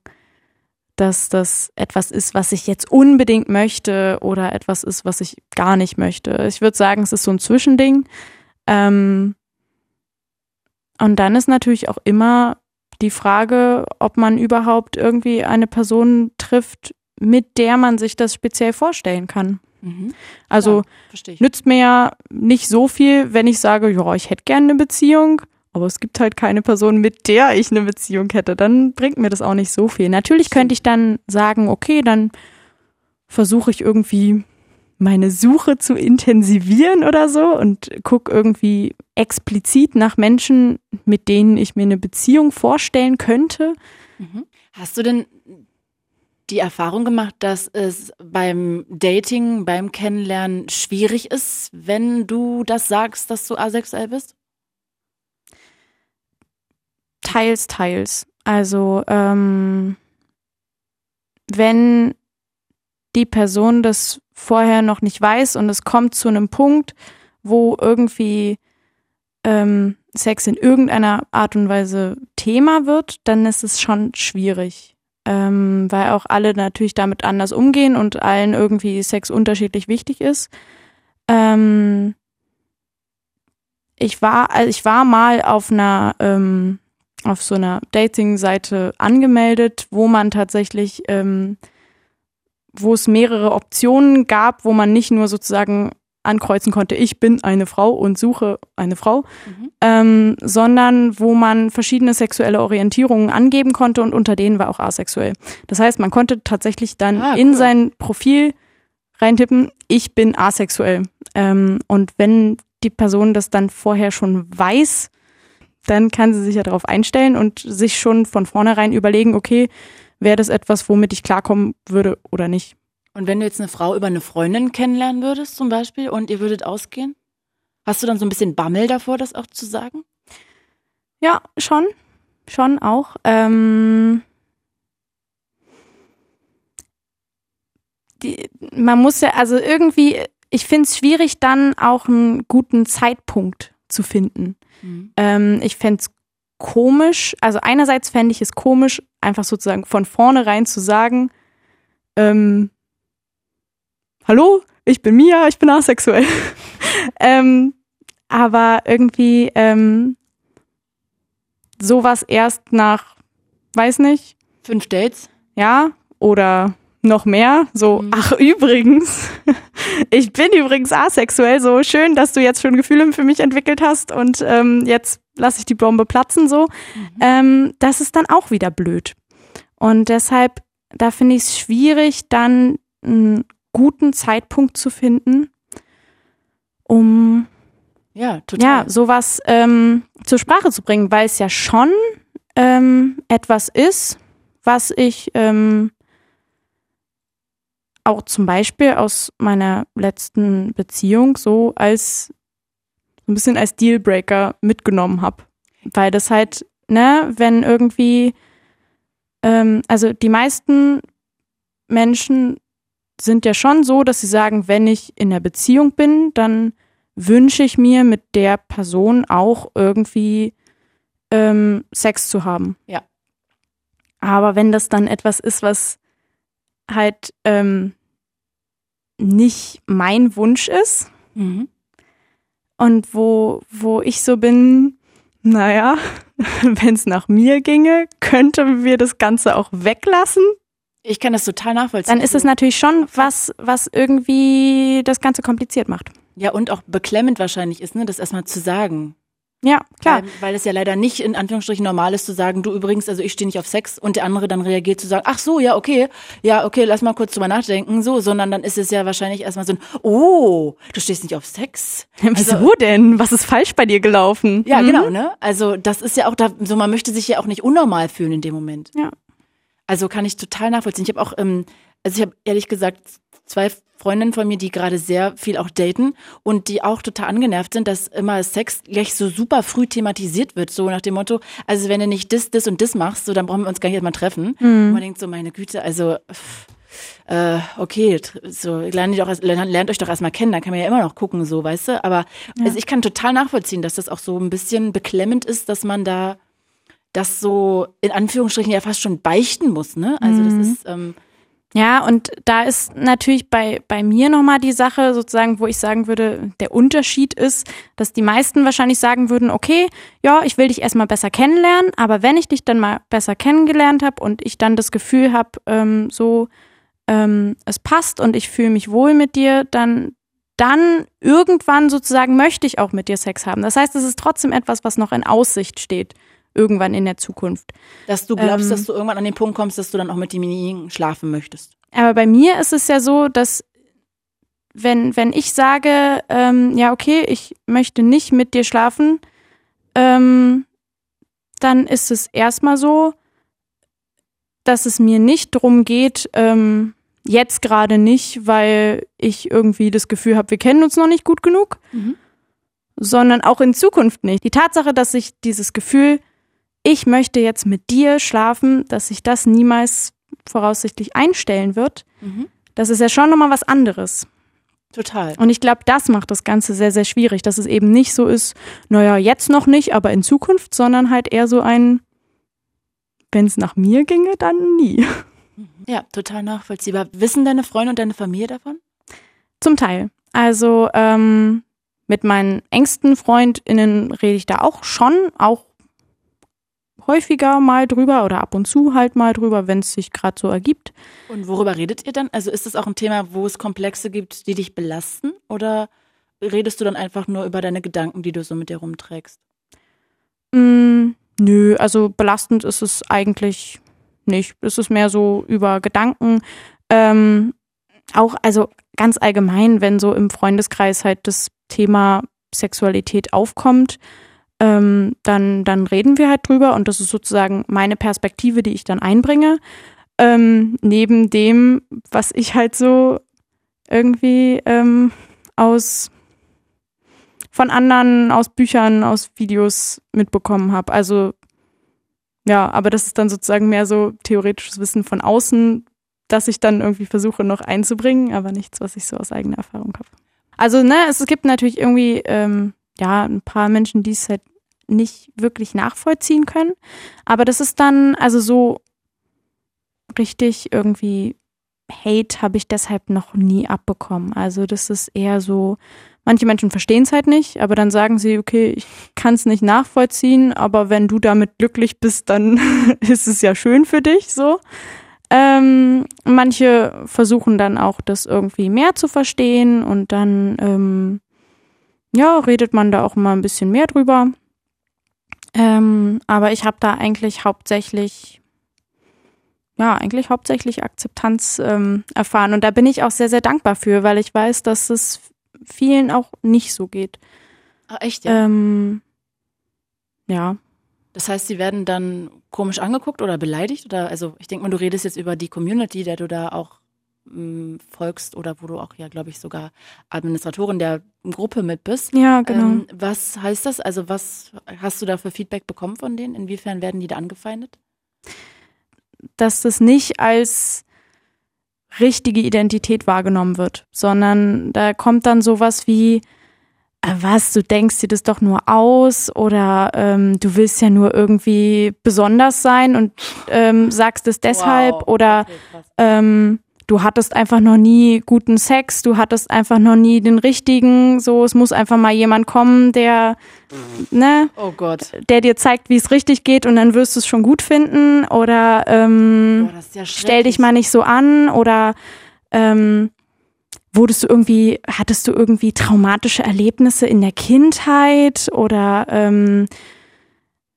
dass das etwas ist, was ich jetzt unbedingt möchte oder etwas ist, was ich gar nicht möchte. Ich würde sagen, es ist so ein Zwischending. Ähm, und dann ist natürlich auch immer die Frage, ob man überhaupt irgendwie eine Person trifft, mit der man sich das speziell vorstellen kann. Mhm. Also ja, nützt mir ja nicht so viel, wenn ich sage, ja, ich hätte gerne eine Beziehung, aber es gibt halt keine Person, mit der ich eine Beziehung hätte. Dann bringt mir das auch nicht so viel. Natürlich könnte ich dann sagen, okay, dann versuche ich irgendwie meine Suche zu intensivieren oder so und gucke irgendwie explizit nach Menschen, mit denen ich mir eine Beziehung vorstellen könnte. Mhm. Hast du denn die Erfahrung gemacht, dass es beim Dating, beim Kennenlernen schwierig ist, wenn du das sagst, dass du asexuell bist? Teils, teils. Also ähm, wenn die Person das vorher noch nicht weiß und es kommt zu einem Punkt, wo irgendwie ähm, Sex in irgendeiner Art und Weise Thema wird, dann ist es schon schwierig. Ähm, weil auch alle natürlich damit anders umgehen und allen irgendwie Sex unterschiedlich wichtig ist. Ähm, ich war, also ich war mal auf einer, ähm, auf so einer Dating-Seite angemeldet, wo man tatsächlich ähm, wo es mehrere Optionen gab, wo man nicht nur sozusagen ankreuzen konnte, ich bin eine Frau und suche eine Frau, mhm. ähm, sondern wo man verschiedene sexuelle Orientierungen angeben konnte und unter denen war auch asexuell. Das heißt, man konnte tatsächlich dann ah, cool. in sein Profil reintippen, ich bin asexuell. Ähm, und wenn die Person das dann vorher schon weiß, dann kann sie sich ja darauf einstellen und sich schon von vornherein überlegen, okay, wäre das etwas, womit ich klarkommen würde oder nicht. Und wenn du jetzt eine Frau über eine Freundin kennenlernen würdest zum Beispiel und ihr würdet ausgehen? Hast du dann so ein bisschen Bammel davor, das auch zu sagen? Ja, schon. Schon auch. Ähm, die, man muss ja, also irgendwie, ich finde es schwierig, dann auch einen guten Zeitpunkt zu finden. Mhm. Ähm, ich fände es komisch, also einerseits fände ich es komisch, einfach sozusagen von vornherein zu sagen, ähm, hallo, ich bin Mia, ich bin asexuell. ähm, aber irgendwie ähm, sowas erst nach, weiß nicht. Fünf Dates? Ja, oder noch mehr. So, mhm. ach übrigens, ich bin übrigens asexuell. So schön, dass du jetzt schon Gefühle für mich entwickelt hast und ähm, jetzt lasse ich die Bombe platzen. So, mhm. ähm, das ist dann auch wieder blöd. Und deshalb, da finde ich es schwierig, dann einen guten Zeitpunkt zu finden, um ja, total. ja sowas ähm, zur Sprache zu bringen, weil es ja schon ähm, etwas ist, was ich ähm, auch zum Beispiel aus meiner letzten Beziehung so als ein bisschen als Dealbreaker mitgenommen habe. Weil das halt, ne, wenn irgendwie, ähm, also die meisten Menschen sind ja schon so, dass sie sagen, wenn ich in der Beziehung bin, dann wünsche ich mir mit der Person auch irgendwie ähm, Sex zu haben. Ja. Aber wenn das dann etwas ist, was halt ähm, nicht mein Wunsch ist. Mhm. Und wo, wo ich so bin, naja, wenn es nach mir ginge, könnten wir das Ganze auch weglassen. Ich kann das total nachvollziehen. Dann ist es natürlich schon was, was irgendwie das Ganze kompliziert macht. Ja, und auch beklemmend wahrscheinlich ist, ne, das erstmal zu sagen. Ja, klar. Weil, weil es ja leider nicht in Anführungsstrichen normal ist zu sagen, du übrigens, also ich stehe nicht auf Sex und der andere dann reagiert zu sagen, ach so, ja, okay, ja, okay, lass mal kurz drüber nachdenken, so, sondern dann ist es ja wahrscheinlich erstmal so ein, oh, du stehst nicht auf Sex. Wieso also, denn? Was ist falsch bei dir gelaufen? Ja, mhm. genau, ne? Also das ist ja auch da, so man möchte sich ja auch nicht unnormal fühlen in dem Moment. Ja. Also kann ich total nachvollziehen. Ich habe auch, ähm, also ich habe ehrlich gesagt zwei Freundinnen von mir, die gerade sehr viel auch daten und die auch total angenervt sind, dass immer Sex gleich so super früh thematisiert wird, so nach dem Motto, also wenn du nicht das, das und das machst, so dann brauchen wir uns gar nicht erstmal treffen. Mhm. Und man denkt so, meine Güte, also äh, okay, so lernt, doch, lernt, lernt euch doch erstmal kennen, dann kann man ja immer noch gucken, so, weißt du. Aber ja. also ich kann total nachvollziehen, dass das auch so ein bisschen beklemmend ist, dass man da das so in Anführungsstrichen ja fast schon beichten muss, ne? Also das mhm. ist ähm, ja, und da ist natürlich bei, bei mir nochmal die Sache, sozusagen, wo ich sagen würde, der Unterschied ist, dass die meisten wahrscheinlich sagen würden, okay, ja, ich will dich erstmal besser kennenlernen, aber wenn ich dich dann mal besser kennengelernt habe und ich dann das Gefühl habe, ähm, so, ähm, es passt und ich fühle mich wohl mit dir, dann, dann irgendwann sozusagen möchte ich auch mit dir Sex haben. Das heißt, es ist trotzdem etwas, was noch in Aussicht steht irgendwann in der Zukunft. Dass du glaubst, ähm, dass du irgendwann an den Punkt kommst, dass du dann auch mit demjenigen schlafen möchtest. Aber bei mir ist es ja so, dass wenn, wenn ich sage, ähm, ja, okay, ich möchte nicht mit dir schlafen, ähm, dann ist es erstmal so, dass es mir nicht drum geht, ähm, jetzt gerade nicht, weil ich irgendwie das Gefühl habe, wir kennen uns noch nicht gut genug, mhm. sondern auch in Zukunft nicht. Die Tatsache, dass ich dieses Gefühl ich möchte jetzt mit dir schlafen, dass sich das niemals voraussichtlich einstellen wird, mhm. das ist ja schon nochmal was anderes. Total. Und ich glaube, das macht das Ganze sehr, sehr schwierig, dass es eben nicht so ist, naja, jetzt noch nicht, aber in Zukunft, sondern halt eher so ein, wenn es nach mir ginge, dann nie. Ja, total nachvollziehbar. Wissen deine Freunde und deine Familie davon? Zum Teil. Also ähm, mit meinen engsten FreundInnen rede ich da auch schon, auch häufiger mal drüber oder ab und zu halt mal drüber, wenn es sich gerade so ergibt. Und worüber redet ihr dann? Also ist es auch ein Thema, wo es Komplexe gibt, die dich belasten? Oder redest du dann einfach nur über deine Gedanken, die du so mit dir rumträgst? Mm, nö, also belastend ist es eigentlich nicht. Es ist mehr so über Gedanken. Ähm, auch, also ganz allgemein, wenn so im Freundeskreis halt das Thema Sexualität aufkommt, ähm, dann, dann reden wir halt drüber und das ist sozusagen meine Perspektive, die ich dann einbringe. Ähm, neben dem, was ich halt so irgendwie ähm, aus von anderen aus Büchern, aus Videos mitbekommen habe. Also ja, aber das ist dann sozusagen mehr so theoretisches Wissen von außen, das ich dann irgendwie versuche noch einzubringen, aber nichts, was ich so aus eigener Erfahrung habe. Also, ne, es gibt natürlich irgendwie, ähm, ja, ein paar Menschen, die es halt nicht wirklich nachvollziehen können. Aber das ist dann, also so richtig irgendwie Hate habe ich deshalb noch nie abbekommen. Also das ist eher so, manche Menschen verstehen es halt nicht, aber dann sagen sie, okay, ich kann es nicht nachvollziehen, aber wenn du damit glücklich bist, dann ist es ja schön für dich so. Ähm, manche versuchen dann auch, das irgendwie mehr zu verstehen und dann, ähm, ja, redet man da auch mal ein bisschen mehr drüber. Ähm, aber ich habe da eigentlich hauptsächlich, ja, eigentlich hauptsächlich Akzeptanz ähm, erfahren. Und da bin ich auch sehr, sehr dankbar für, weil ich weiß, dass es vielen auch nicht so geht. Ach, echt? Ja. Ähm, ja. Das heißt, sie werden dann komisch angeguckt oder beleidigt? Oder also ich denke mal, du redest jetzt über die Community, der du da auch folgst oder wo du auch ja, glaube ich, sogar Administratorin der Gruppe mit bist. Ja, genau. Ähm, was heißt das? Also was hast du da für Feedback bekommen von denen? Inwiefern werden die da angefeindet? Dass das nicht als richtige Identität wahrgenommen wird, sondern da kommt dann sowas wie, äh, was, du denkst dir das doch nur aus oder ähm, du willst ja nur irgendwie besonders sein und ähm, sagst es deshalb wow. oder okay, ähm, du hattest einfach noch nie guten Sex, du hattest einfach noch nie den richtigen, so es muss einfach mal jemand kommen, der ne, oh Gott. der dir zeigt, wie es richtig geht und dann wirst du es schon gut finden oder ähm, oh, ja stell dich mal nicht so an oder ähm, wurdest du irgendwie, hattest du irgendwie traumatische Erlebnisse in der Kindheit oder ähm,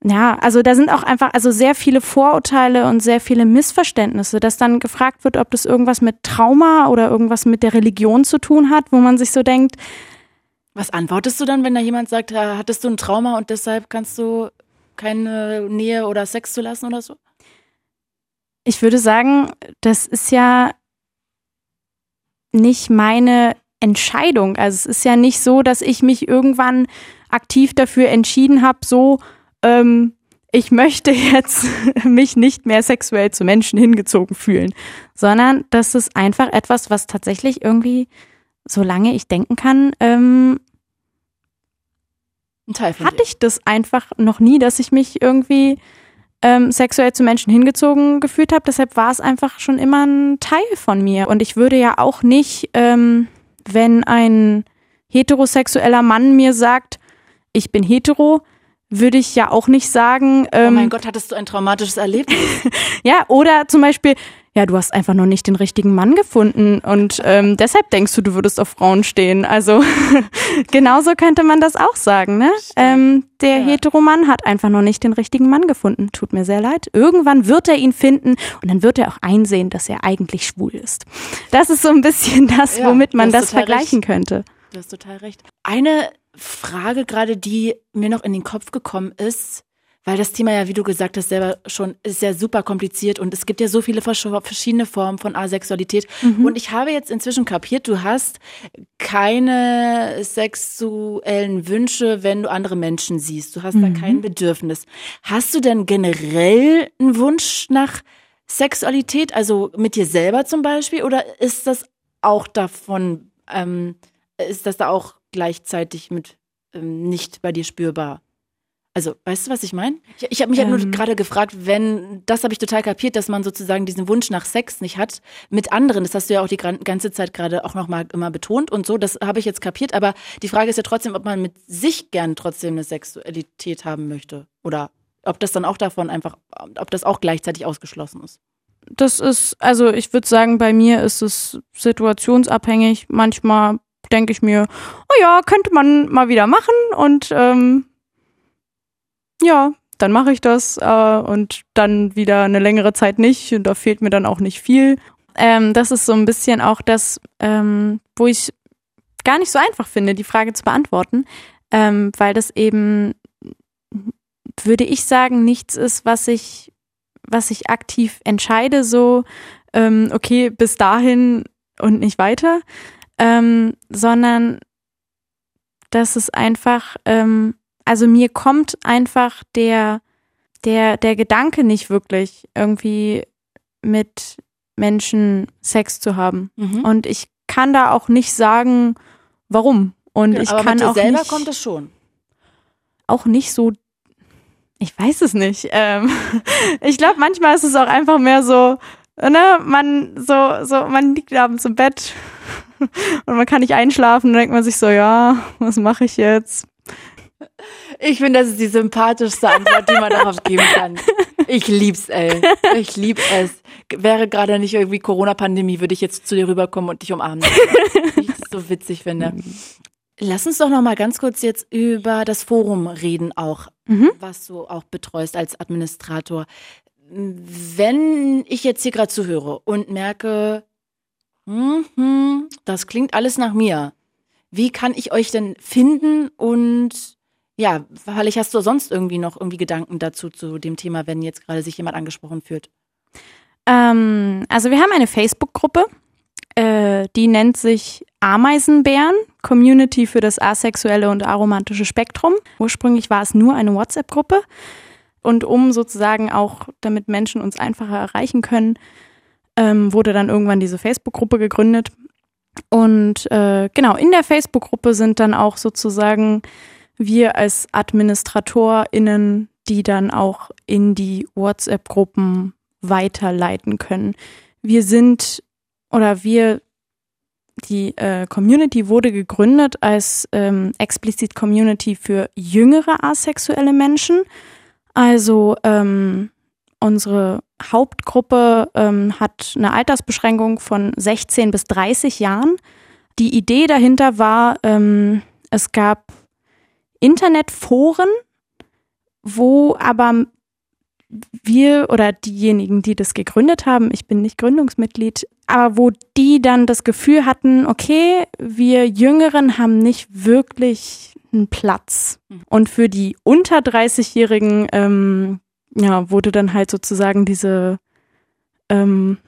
ja, also da sind auch einfach also sehr viele Vorurteile und sehr viele Missverständnisse, dass dann gefragt wird, ob das irgendwas mit Trauma oder irgendwas mit der Religion zu tun hat, wo man sich so denkt. Was antwortest du dann, wenn da jemand sagt, hattest du ein Trauma und deshalb kannst du keine Nähe oder Sex zulassen oder so? Ich würde sagen, das ist ja nicht meine Entscheidung. Also es ist ja nicht so, dass ich mich irgendwann aktiv dafür entschieden habe, so ähm, ich möchte jetzt mich nicht mehr sexuell zu Menschen hingezogen fühlen, sondern das ist einfach etwas, was tatsächlich irgendwie, solange ich denken kann, ähm, hatte ich das einfach noch nie, dass ich mich irgendwie ähm, sexuell zu Menschen hingezogen gefühlt habe. Deshalb war es einfach schon immer ein Teil von mir. Und ich würde ja auch nicht, ähm, wenn ein heterosexueller Mann mir sagt, ich bin hetero, würde ich ja auch nicht sagen. Ähm, oh mein ähm, Gott, hattest du ein traumatisches Erlebnis? ja, oder zum Beispiel, ja, du hast einfach noch nicht den richtigen Mann gefunden und ähm, deshalb denkst du, du würdest auf Frauen stehen. Also genauso könnte man das auch sagen, ne? Ähm, der ja. Heteromann hat einfach noch nicht den richtigen Mann gefunden. Tut mir sehr leid. Irgendwann wird er ihn finden und dann wird er auch einsehen, dass er eigentlich schwul ist. Das ist so ein bisschen das, womit man das vergleichen recht. könnte. Du hast total recht. Eine Frage gerade, die mir noch in den Kopf gekommen ist, weil das Thema ja, wie du gesagt hast, selber schon ist ja super kompliziert und es gibt ja so viele verschiedene Formen von Asexualität. Mhm. Und ich habe jetzt inzwischen kapiert, du hast keine sexuellen Wünsche, wenn du andere Menschen siehst. Du hast mhm. da kein Bedürfnis. Hast du denn generell einen Wunsch nach Sexualität, also mit dir selber zum Beispiel, oder ist das auch davon, ähm, ist das da auch gleichzeitig mit ähm, nicht bei dir spürbar. Also, weißt du, was ich meine? Ich, ich habe mich ähm. halt nur gerade gefragt, wenn, das habe ich total kapiert, dass man sozusagen diesen Wunsch nach Sex nicht hat mit anderen. Das hast du ja auch die ganze Zeit gerade auch nochmal immer betont und so. Das habe ich jetzt kapiert. Aber die Frage ist ja trotzdem, ob man mit sich gern trotzdem eine Sexualität haben möchte. Oder ob das dann auch davon einfach, ob das auch gleichzeitig ausgeschlossen ist. Das ist, also ich würde sagen, bei mir ist es situationsabhängig. Manchmal denke ich mir, oh ja, könnte man mal wieder machen und ähm, ja, dann mache ich das äh, und dann wieder eine längere Zeit nicht und da fehlt mir dann auch nicht viel. Ähm, das ist so ein bisschen auch das, ähm, wo ich gar nicht so einfach finde, die Frage zu beantworten, ähm, weil das eben, würde ich sagen, nichts ist, was ich, was ich aktiv entscheide, so, ähm, okay, bis dahin und nicht weiter, ähm, sondern dass es einfach, ähm, also mir kommt einfach der, der, der Gedanke nicht wirklich, irgendwie mit Menschen Sex zu haben. Mhm. Und ich kann da auch nicht sagen, warum. Und ja, ich aber kann mit dir auch selber nicht, kommt es schon. Auch nicht so. Ich weiß es nicht. Ähm, ich glaube, manchmal ist es auch einfach mehr so, ne, man so, so, man liegt abends im Bett und man kann nicht einschlafen, dann denkt man sich so, ja, was mache ich jetzt? Ich finde, das ist die sympathischste Antwort, die man darauf geben kann. Ich lieb's, ey. Ich lieb es. Wäre gerade nicht irgendwie Corona-Pandemie, würde ich jetzt zu dir rüberkommen und dich umarmen. ich es so witzig finde. Lass uns doch noch mal ganz kurz jetzt über das Forum reden auch, mhm. was du auch betreust als Administrator. Wenn ich jetzt hier gerade zuhöre und merke, hm, das klingt alles nach mir, wie kann ich euch denn finden und ja, vielleicht hast du sonst irgendwie noch irgendwie Gedanken dazu zu dem Thema, wenn jetzt gerade sich jemand angesprochen fühlt? Ähm, also wir haben eine Facebook-Gruppe, äh, die nennt sich Ameisenbären, Community für das asexuelle und aromantische Spektrum. Ursprünglich war es nur eine WhatsApp-Gruppe. Und um sozusagen auch, damit Menschen uns einfacher erreichen können, ähm, wurde dann irgendwann diese Facebook-Gruppe gegründet. Und äh, genau, in der Facebook-Gruppe sind dann auch sozusagen wir als AdministratorInnen, die dann auch in die WhatsApp-Gruppen weiterleiten können. Wir sind oder wir, die äh, Community wurde gegründet als ähm, explizit Community für jüngere asexuelle Menschen. Also ähm, unsere Hauptgruppe ähm, hat eine Altersbeschränkung von 16 bis 30 Jahren. Die Idee dahinter war, ähm, es gab Internetforen, wo aber wir oder diejenigen, die das gegründet haben, ich bin nicht Gründungsmitglied, aber wo die dann das Gefühl hatten, okay, wir Jüngeren haben nicht wirklich einen Platz. Mhm. Und für die unter 30-Jährigen ähm, ja, wurde dann halt sozusagen diese ähm,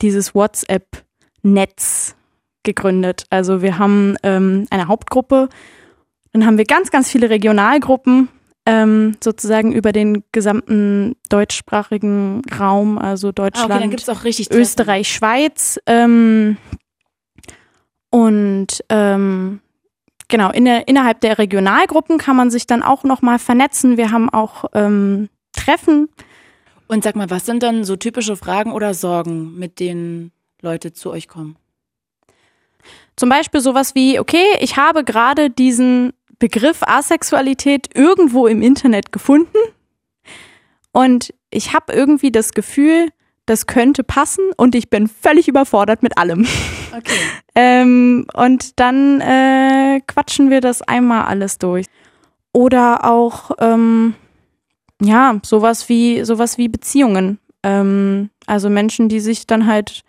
dieses WhatsApp-Netz gegründet. Also wir haben ähm, eine Hauptgruppe, dann haben wir ganz, ganz viele Regionalgruppen, ähm, sozusagen über den gesamten deutschsprachigen Raum, also Deutschland, ah, okay, Österreich, Schweiz. Ähm, und ähm, genau, in der, innerhalb der Regionalgruppen kann man sich dann auch nochmal vernetzen. Wir haben auch ähm, Treffen. Und sag mal, was sind dann so typische Fragen oder Sorgen, mit denen Leute zu euch kommen? Zum Beispiel sowas wie, okay, ich habe gerade diesen Begriff Asexualität irgendwo im Internet gefunden und ich habe irgendwie das Gefühl, das könnte passen und ich bin völlig überfordert mit allem. Okay. ähm, und dann äh, quatschen wir das einmal alles durch. Oder auch ähm, ja sowas wie sowas wie Beziehungen. Ähm, also Menschen, die sich dann halt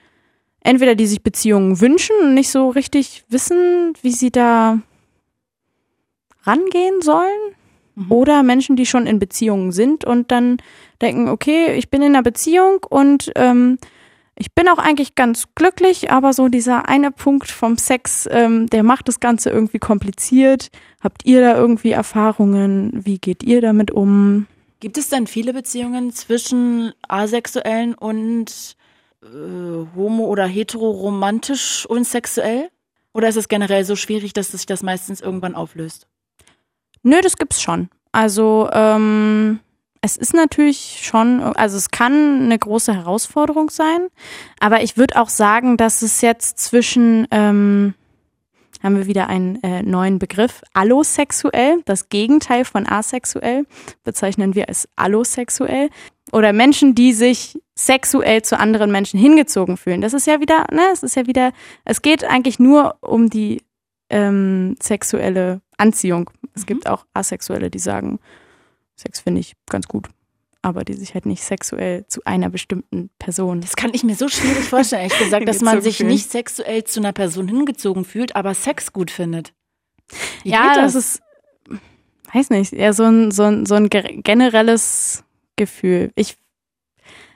entweder die sich Beziehungen wünschen und nicht so richtig wissen, wie sie da rangehen sollen. Mhm. Oder Menschen, die schon in Beziehungen sind und dann denken, okay, ich bin in einer Beziehung und ähm, ich bin auch eigentlich ganz glücklich, aber so dieser eine Punkt vom Sex, ähm, der macht das Ganze irgendwie kompliziert. Habt ihr da irgendwie Erfahrungen? Wie geht ihr damit um? Gibt es dann viele Beziehungen zwischen Asexuellen und äh, homo- oder heteroromantisch und sexuell? Oder ist es generell so schwierig, dass sich das meistens irgendwann auflöst? Nö, das gibt's schon. Also ähm, es ist natürlich schon, also es kann eine große Herausforderung sein, aber ich würde auch sagen, dass es jetzt zwischen, ähm, haben wir wieder einen äh, neuen Begriff, allosexuell, das Gegenteil von asexuell, bezeichnen wir als allosexuell. Oder Menschen, die sich sexuell zu anderen Menschen hingezogen fühlen. Das ist ja wieder, ne, es ist ja wieder, es geht eigentlich nur um die ähm, sexuelle Anziehung. Es mhm. gibt auch Asexuelle, die sagen, Sex finde ich ganz gut, aber die sich halt nicht sexuell zu einer bestimmten Person. Das kann ich mir so schwierig vorstellen, ehrlich gesagt, dass man sich nicht sexuell zu einer Person hingezogen fühlt, aber Sex gut findet. Wie ja, das? das ist, weiß nicht, eher so ein, so ein, so ein generelles Gefühl. Ich,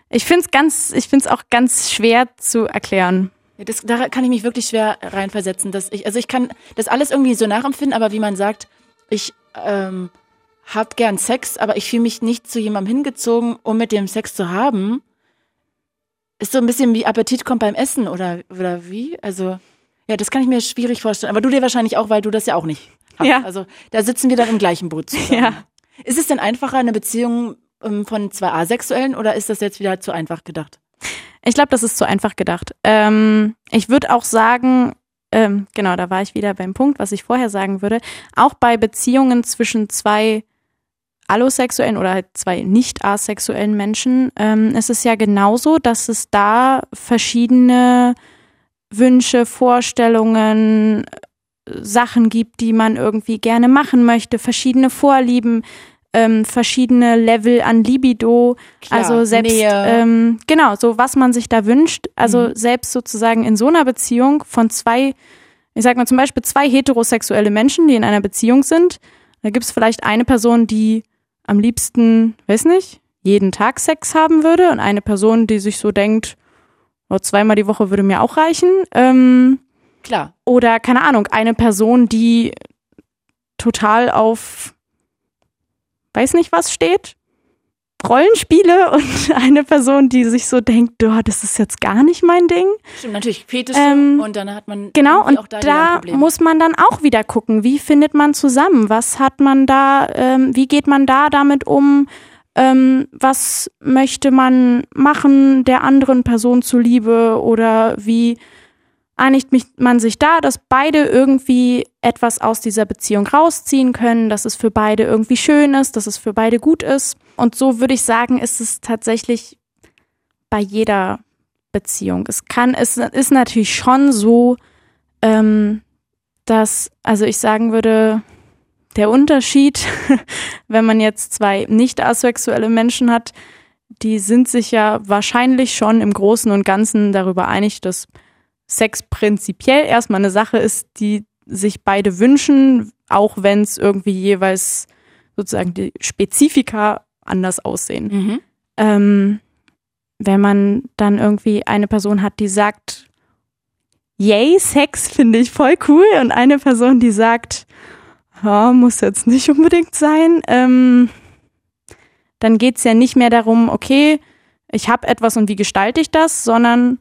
ich finde es ganz, ich finde es auch ganz schwer zu erklären. Das, da kann ich mich wirklich schwer reinversetzen, dass ich, also ich kann das alles irgendwie so nachempfinden, aber wie man sagt, ich ähm, hab gern Sex, aber ich fühle mich nicht zu jemandem hingezogen, um mit dem Sex zu haben. Ist so ein bisschen wie Appetit kommt beim Essen oder, oder wie? Also, ja, das kann ich mir schwierig vorstellen. Aber du dir wahrscheinlich auch, weil du das ja auch nicht hast. Ja. Also, da sitzen wir dann im gleichen Boot zusammen. Ja. Ist es denn einfacher, eine Beziehung ähm, von zwei Asexuellen oder ist das jetzt wieder zu einfach gedacht? Ich glaube, das ist zu einfach gedacht. Ähm, ich würde auch sagen, ähm, genau, da war ich wieder beim Punkt, was ich vorher sagen würde. Auch bei Beziehungen zwischen zwei allosexuellen oder halt zwei nicht asexuellen Menschen ähm, ist es ja genauso, dass es da verschiedene Wünsche, Vorstellungen, Sachen gibt, die man irgendwie gerne machen möchte, verschiedene Vorlieben, ähm, verschiedene Level an Libido, Klar, also selbst ähm, genau so was man sich da wünscht, also mhm. selbst sozusagen in so einer Beziehung von zwei, ich sag mal zum Beispiel zwei heterosexuelle Menschen, die in einer Beziehung sind, da gibt es vielleicht eine Person, die am liebsten, weiß nicht, jeden Tag Sex haben würde und eine Person, die sich so denkt, oh, zweimal die Woche würde mir auch reichen. Ähm, Klar. Oder keine Ahnung, eine Person, die total auf weiß nicht was steht. Rollenspiele und eine Person, die sich so denkt, oh, das ist jetzt gar nicht mein Ding. Stimmt, natürlich Fetische ähm, und dann hat man genau und da, da muss man dann auch wieder gucken, wie findet man zusammen, was hat man da, ähm, wie geht man da damit um, ähm, was möchte man machen der anderen Person zuliebe oder wie einigt man sich da, dass beide irgendwie etwas aus dieser Beziehung rausziehen können, dass es für beide irgendwie schön ist, dass es für beide gut ist. Und so würde ich sagen, ist es tatsächlich bei jeder Beziehung. Es kann, es ist natürlich schon so, ähm, dass, also ich sagen würde, der Unterschied, wenn man jetzt zwei nicht asexuelle Menschen hat, die sind sich ja wahrscheinlich schon im Großen und Ganzen darüber einig, dass Sex prinzipiell erstmal eine Sache ist, die sich beide wünschen, auch wenn es irgendwie jeweils sozusagen die Spezifika anders aussehen. Mhm. Ähm, wenn man dann irgendwie eine Person hat, die sagt, yay, Sex finde ich voll cool und eine Person, die sagt, ja, muss jetzt nicht unbedingt sein, ähm, dann geht es ja nicht mehr darum, okay, ich habe etwas und wie gestalte ich das, sondern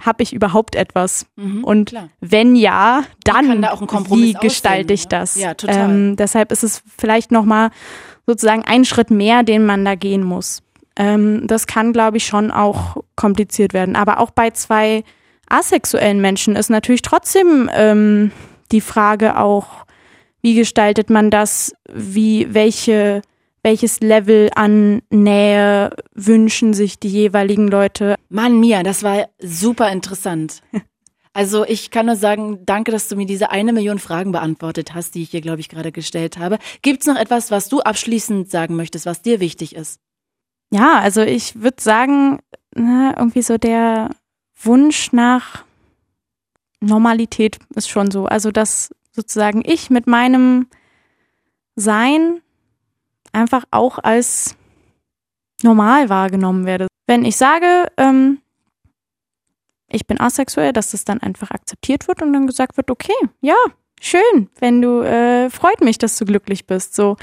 habe ich überhaupt etwas? Mhm, und klar. wenn ja, dann da wie gestalte ich ne? das? Ja, total. Ähm, deshalb ist es vielleicht nochmal sozusagen ein Schritt mehr, den man da gehen muss. Ähm, das kann, glaube ich, schon auch kompliziert werden. Aber auch bei zwei asexuellen Menschen ist natürlich trotzdem ähm, die Frage auch, wie gestaltet man das? Wie, welche welches Level an Nähe wünschen sich die jeweiligen Leute? Mann, Mia, das war super interessant. Also ich kann nur sagen, danke, dass du mir diese eine Million Fragen beantwortet hast, die ich hier, glaube ich, gerade gestellt habe. Gibt es noch etwas, was du abschließend sagen möchtest, was dir wichtig ist? Ja, also ich würde sagen, ne, irgendwie so der Wunsch nach Normalität ist schon so. Also dass sozusagen ich mit meinem Sein einfach auch als normal wahrgenommen werde. Wenn ich sage, ähm, ich bin asexuell, dass das dann einfach akzeptiert wird und dann gesagt wird, okay, ja, schön, wenn du, äh, freut mich, dass du glücklich bist. So.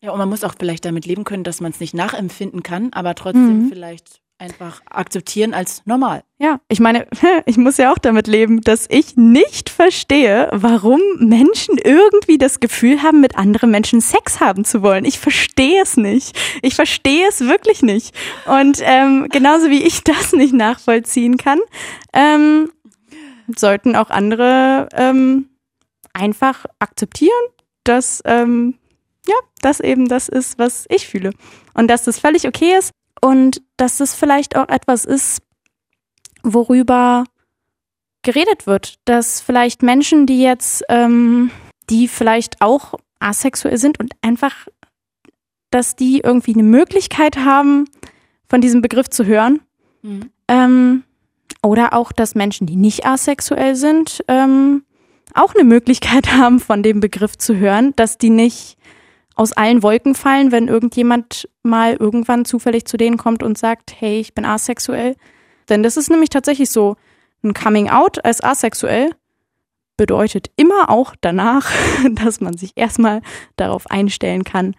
Ja, und man muss auch vielleicht damit leben können, dass man es nicht nachempfinden kann, aber trotzdem mhm. vielleicht einfach akzeptieren als normal. Ja, ich meine, ich muss ja auch damit leben, dass ich nicht verstehe, warum Menschen irgendwie das Gefühl haben, mit anderen Menschen Sex haben zu wollen. Ich verstehe es nicht. Ich verstehe es wirklich nicht. Und ähm, genauso wie ich das nicht nachvollziehen kann, ähm, sollten auch andere ähm, einfach akzeptieren, dass ähm, ja, das eben das ist, was ich fühle. Und dass das völlig okay ist, und dass das vielleicht auch etwas ist, worüber geredet wird, dass vielleicht Menschen, die jetzt, ähm, die vielleicht auch asexuell sind und einfach, dass die irgendwie eine Möglichkeit haben, von diesem Begriff zu hören. Mhm. Ähm, oder auch, dass Menschen, die nicht asexuell sind, ähm, auch eine Möglichkeit haben, von dem Begriff zu hören, dass die nicht aus allen Wolken fallen, wenn irgendjemand mal irgendwann zufällig zu denen kommt und sagt, hey, ich bin asexuell, Denn das ist nämlich tatsächlich so, ein Coming Out als asexuell bedeutet immer auch danach, dass man sich erstmal darauf einstellen kann,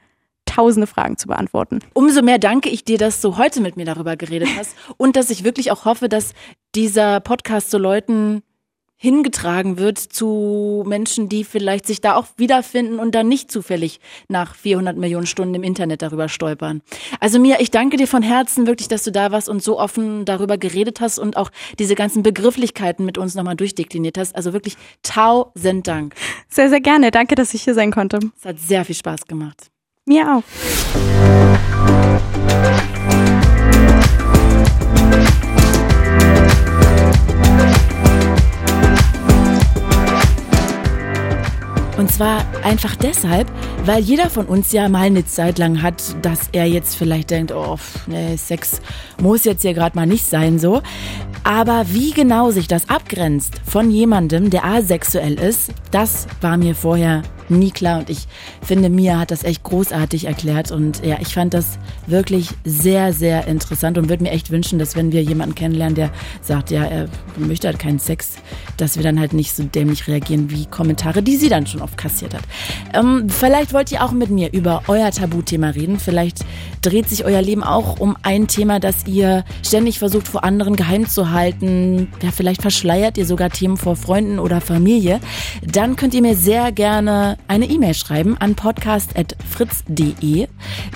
tausende Fragen zu beantworten. Umso mehr danke ich dir, dass du heute mit mir darüber geredet hast und dass ich wirklich auch hoffe, dass dieser Podcast zu Leuten hingetragen wird zu Menschen, die vielleicht sich da auch wiederfinden und dann nicht zufällig nach 400 Millionen Stunden im Internet darüber stolpern. Also Mia, ich danke dir von Herzen wirklich, dass du da warst und so offen darüber geredet hast und auch diese ganzen Begrifflichkeiten mit uns nochmal durchdekliniert hast. Also wirklich tausend Dank. Sehr, sehr gerne. Danke, dass ich hier sein konnte. Es hat sehr viel Spaß gemacht. Mir auch. Und zwar einfach deshalb, weil jeder von uns ja mal eine Zeit lang hat, dass er jetzt vielleicht denkt, oh, nee, Sex muss jetzt hier gerade mal nicht sein so. Aber wie genau sich das abgrenzt von jemandem, der asexuell ist, das war mir vorher nie klar. Und ich finde, Mia hat das echt großartig erklärt. Und ja, ich fand das wirklich sehr, sehr interessant und würde mir echt wünschen, dass wenn wir jemanden kennenlernen, der sagt, ja, er möchte halt keinen Sex, dass wir dann halt nicht so dämlich reagieren wie Kommentare, die sie dann schon oft kassiert hat. Ähm, vielleicht wollt ihr auch mit mir über euer Tabuthema reden. Vielleicht dreht sich euer Leben auch um ein Thema, das ihr ständig versucht vor anderen geheim zu halten. Ja, vielleicht verschleiert ihr sogar Themen vor Freunden oder Familie. Dann könnt ihr mir sehr gerne eine E-Mail schreiben an podcast.fritz.de.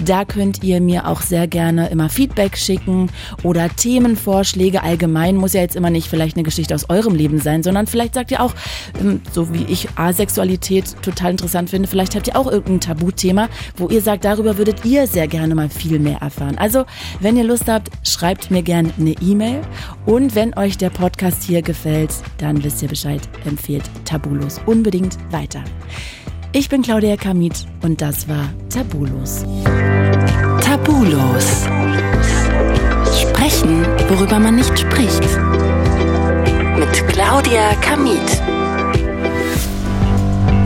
Da könnt ihr mir auch sehr gerne immer Feedback schicken oder Themenvorschläge allgemein. Muss ja jetzt immer nicht vielleicht eine Geschichte aus eurem Leben sein, sondern vielleicht sagt ihr auch, ähm, so wie ich Asexualität total interessant finde, vielleicht habt ihr auch irgendein Tabuthema, wo ihr sagt, darüber würdet ihr sehr gerne mal viel mehr erfahren. Also, wenn ihr Lust habt, schreibt mir gerne eine E-Mail und wenn euch der Podcast hier gefällt, dann wisst ihr Bescheid, empfehlt Tabulos unbedingt weiter. Ich bin Claudia Kamit und das war Tabulos. Tabulos. Sprechen, worüber man nicht spricht. Mit Claudia Kamit.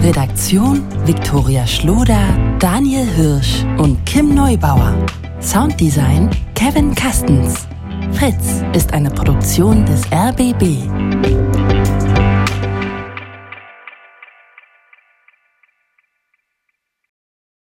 Redaktion Viktoria Schloder, Daniel Hirsch und Kim Neubauer. Sounddesign Kevin Kastens. Fritz ist eine Produktion des RBB.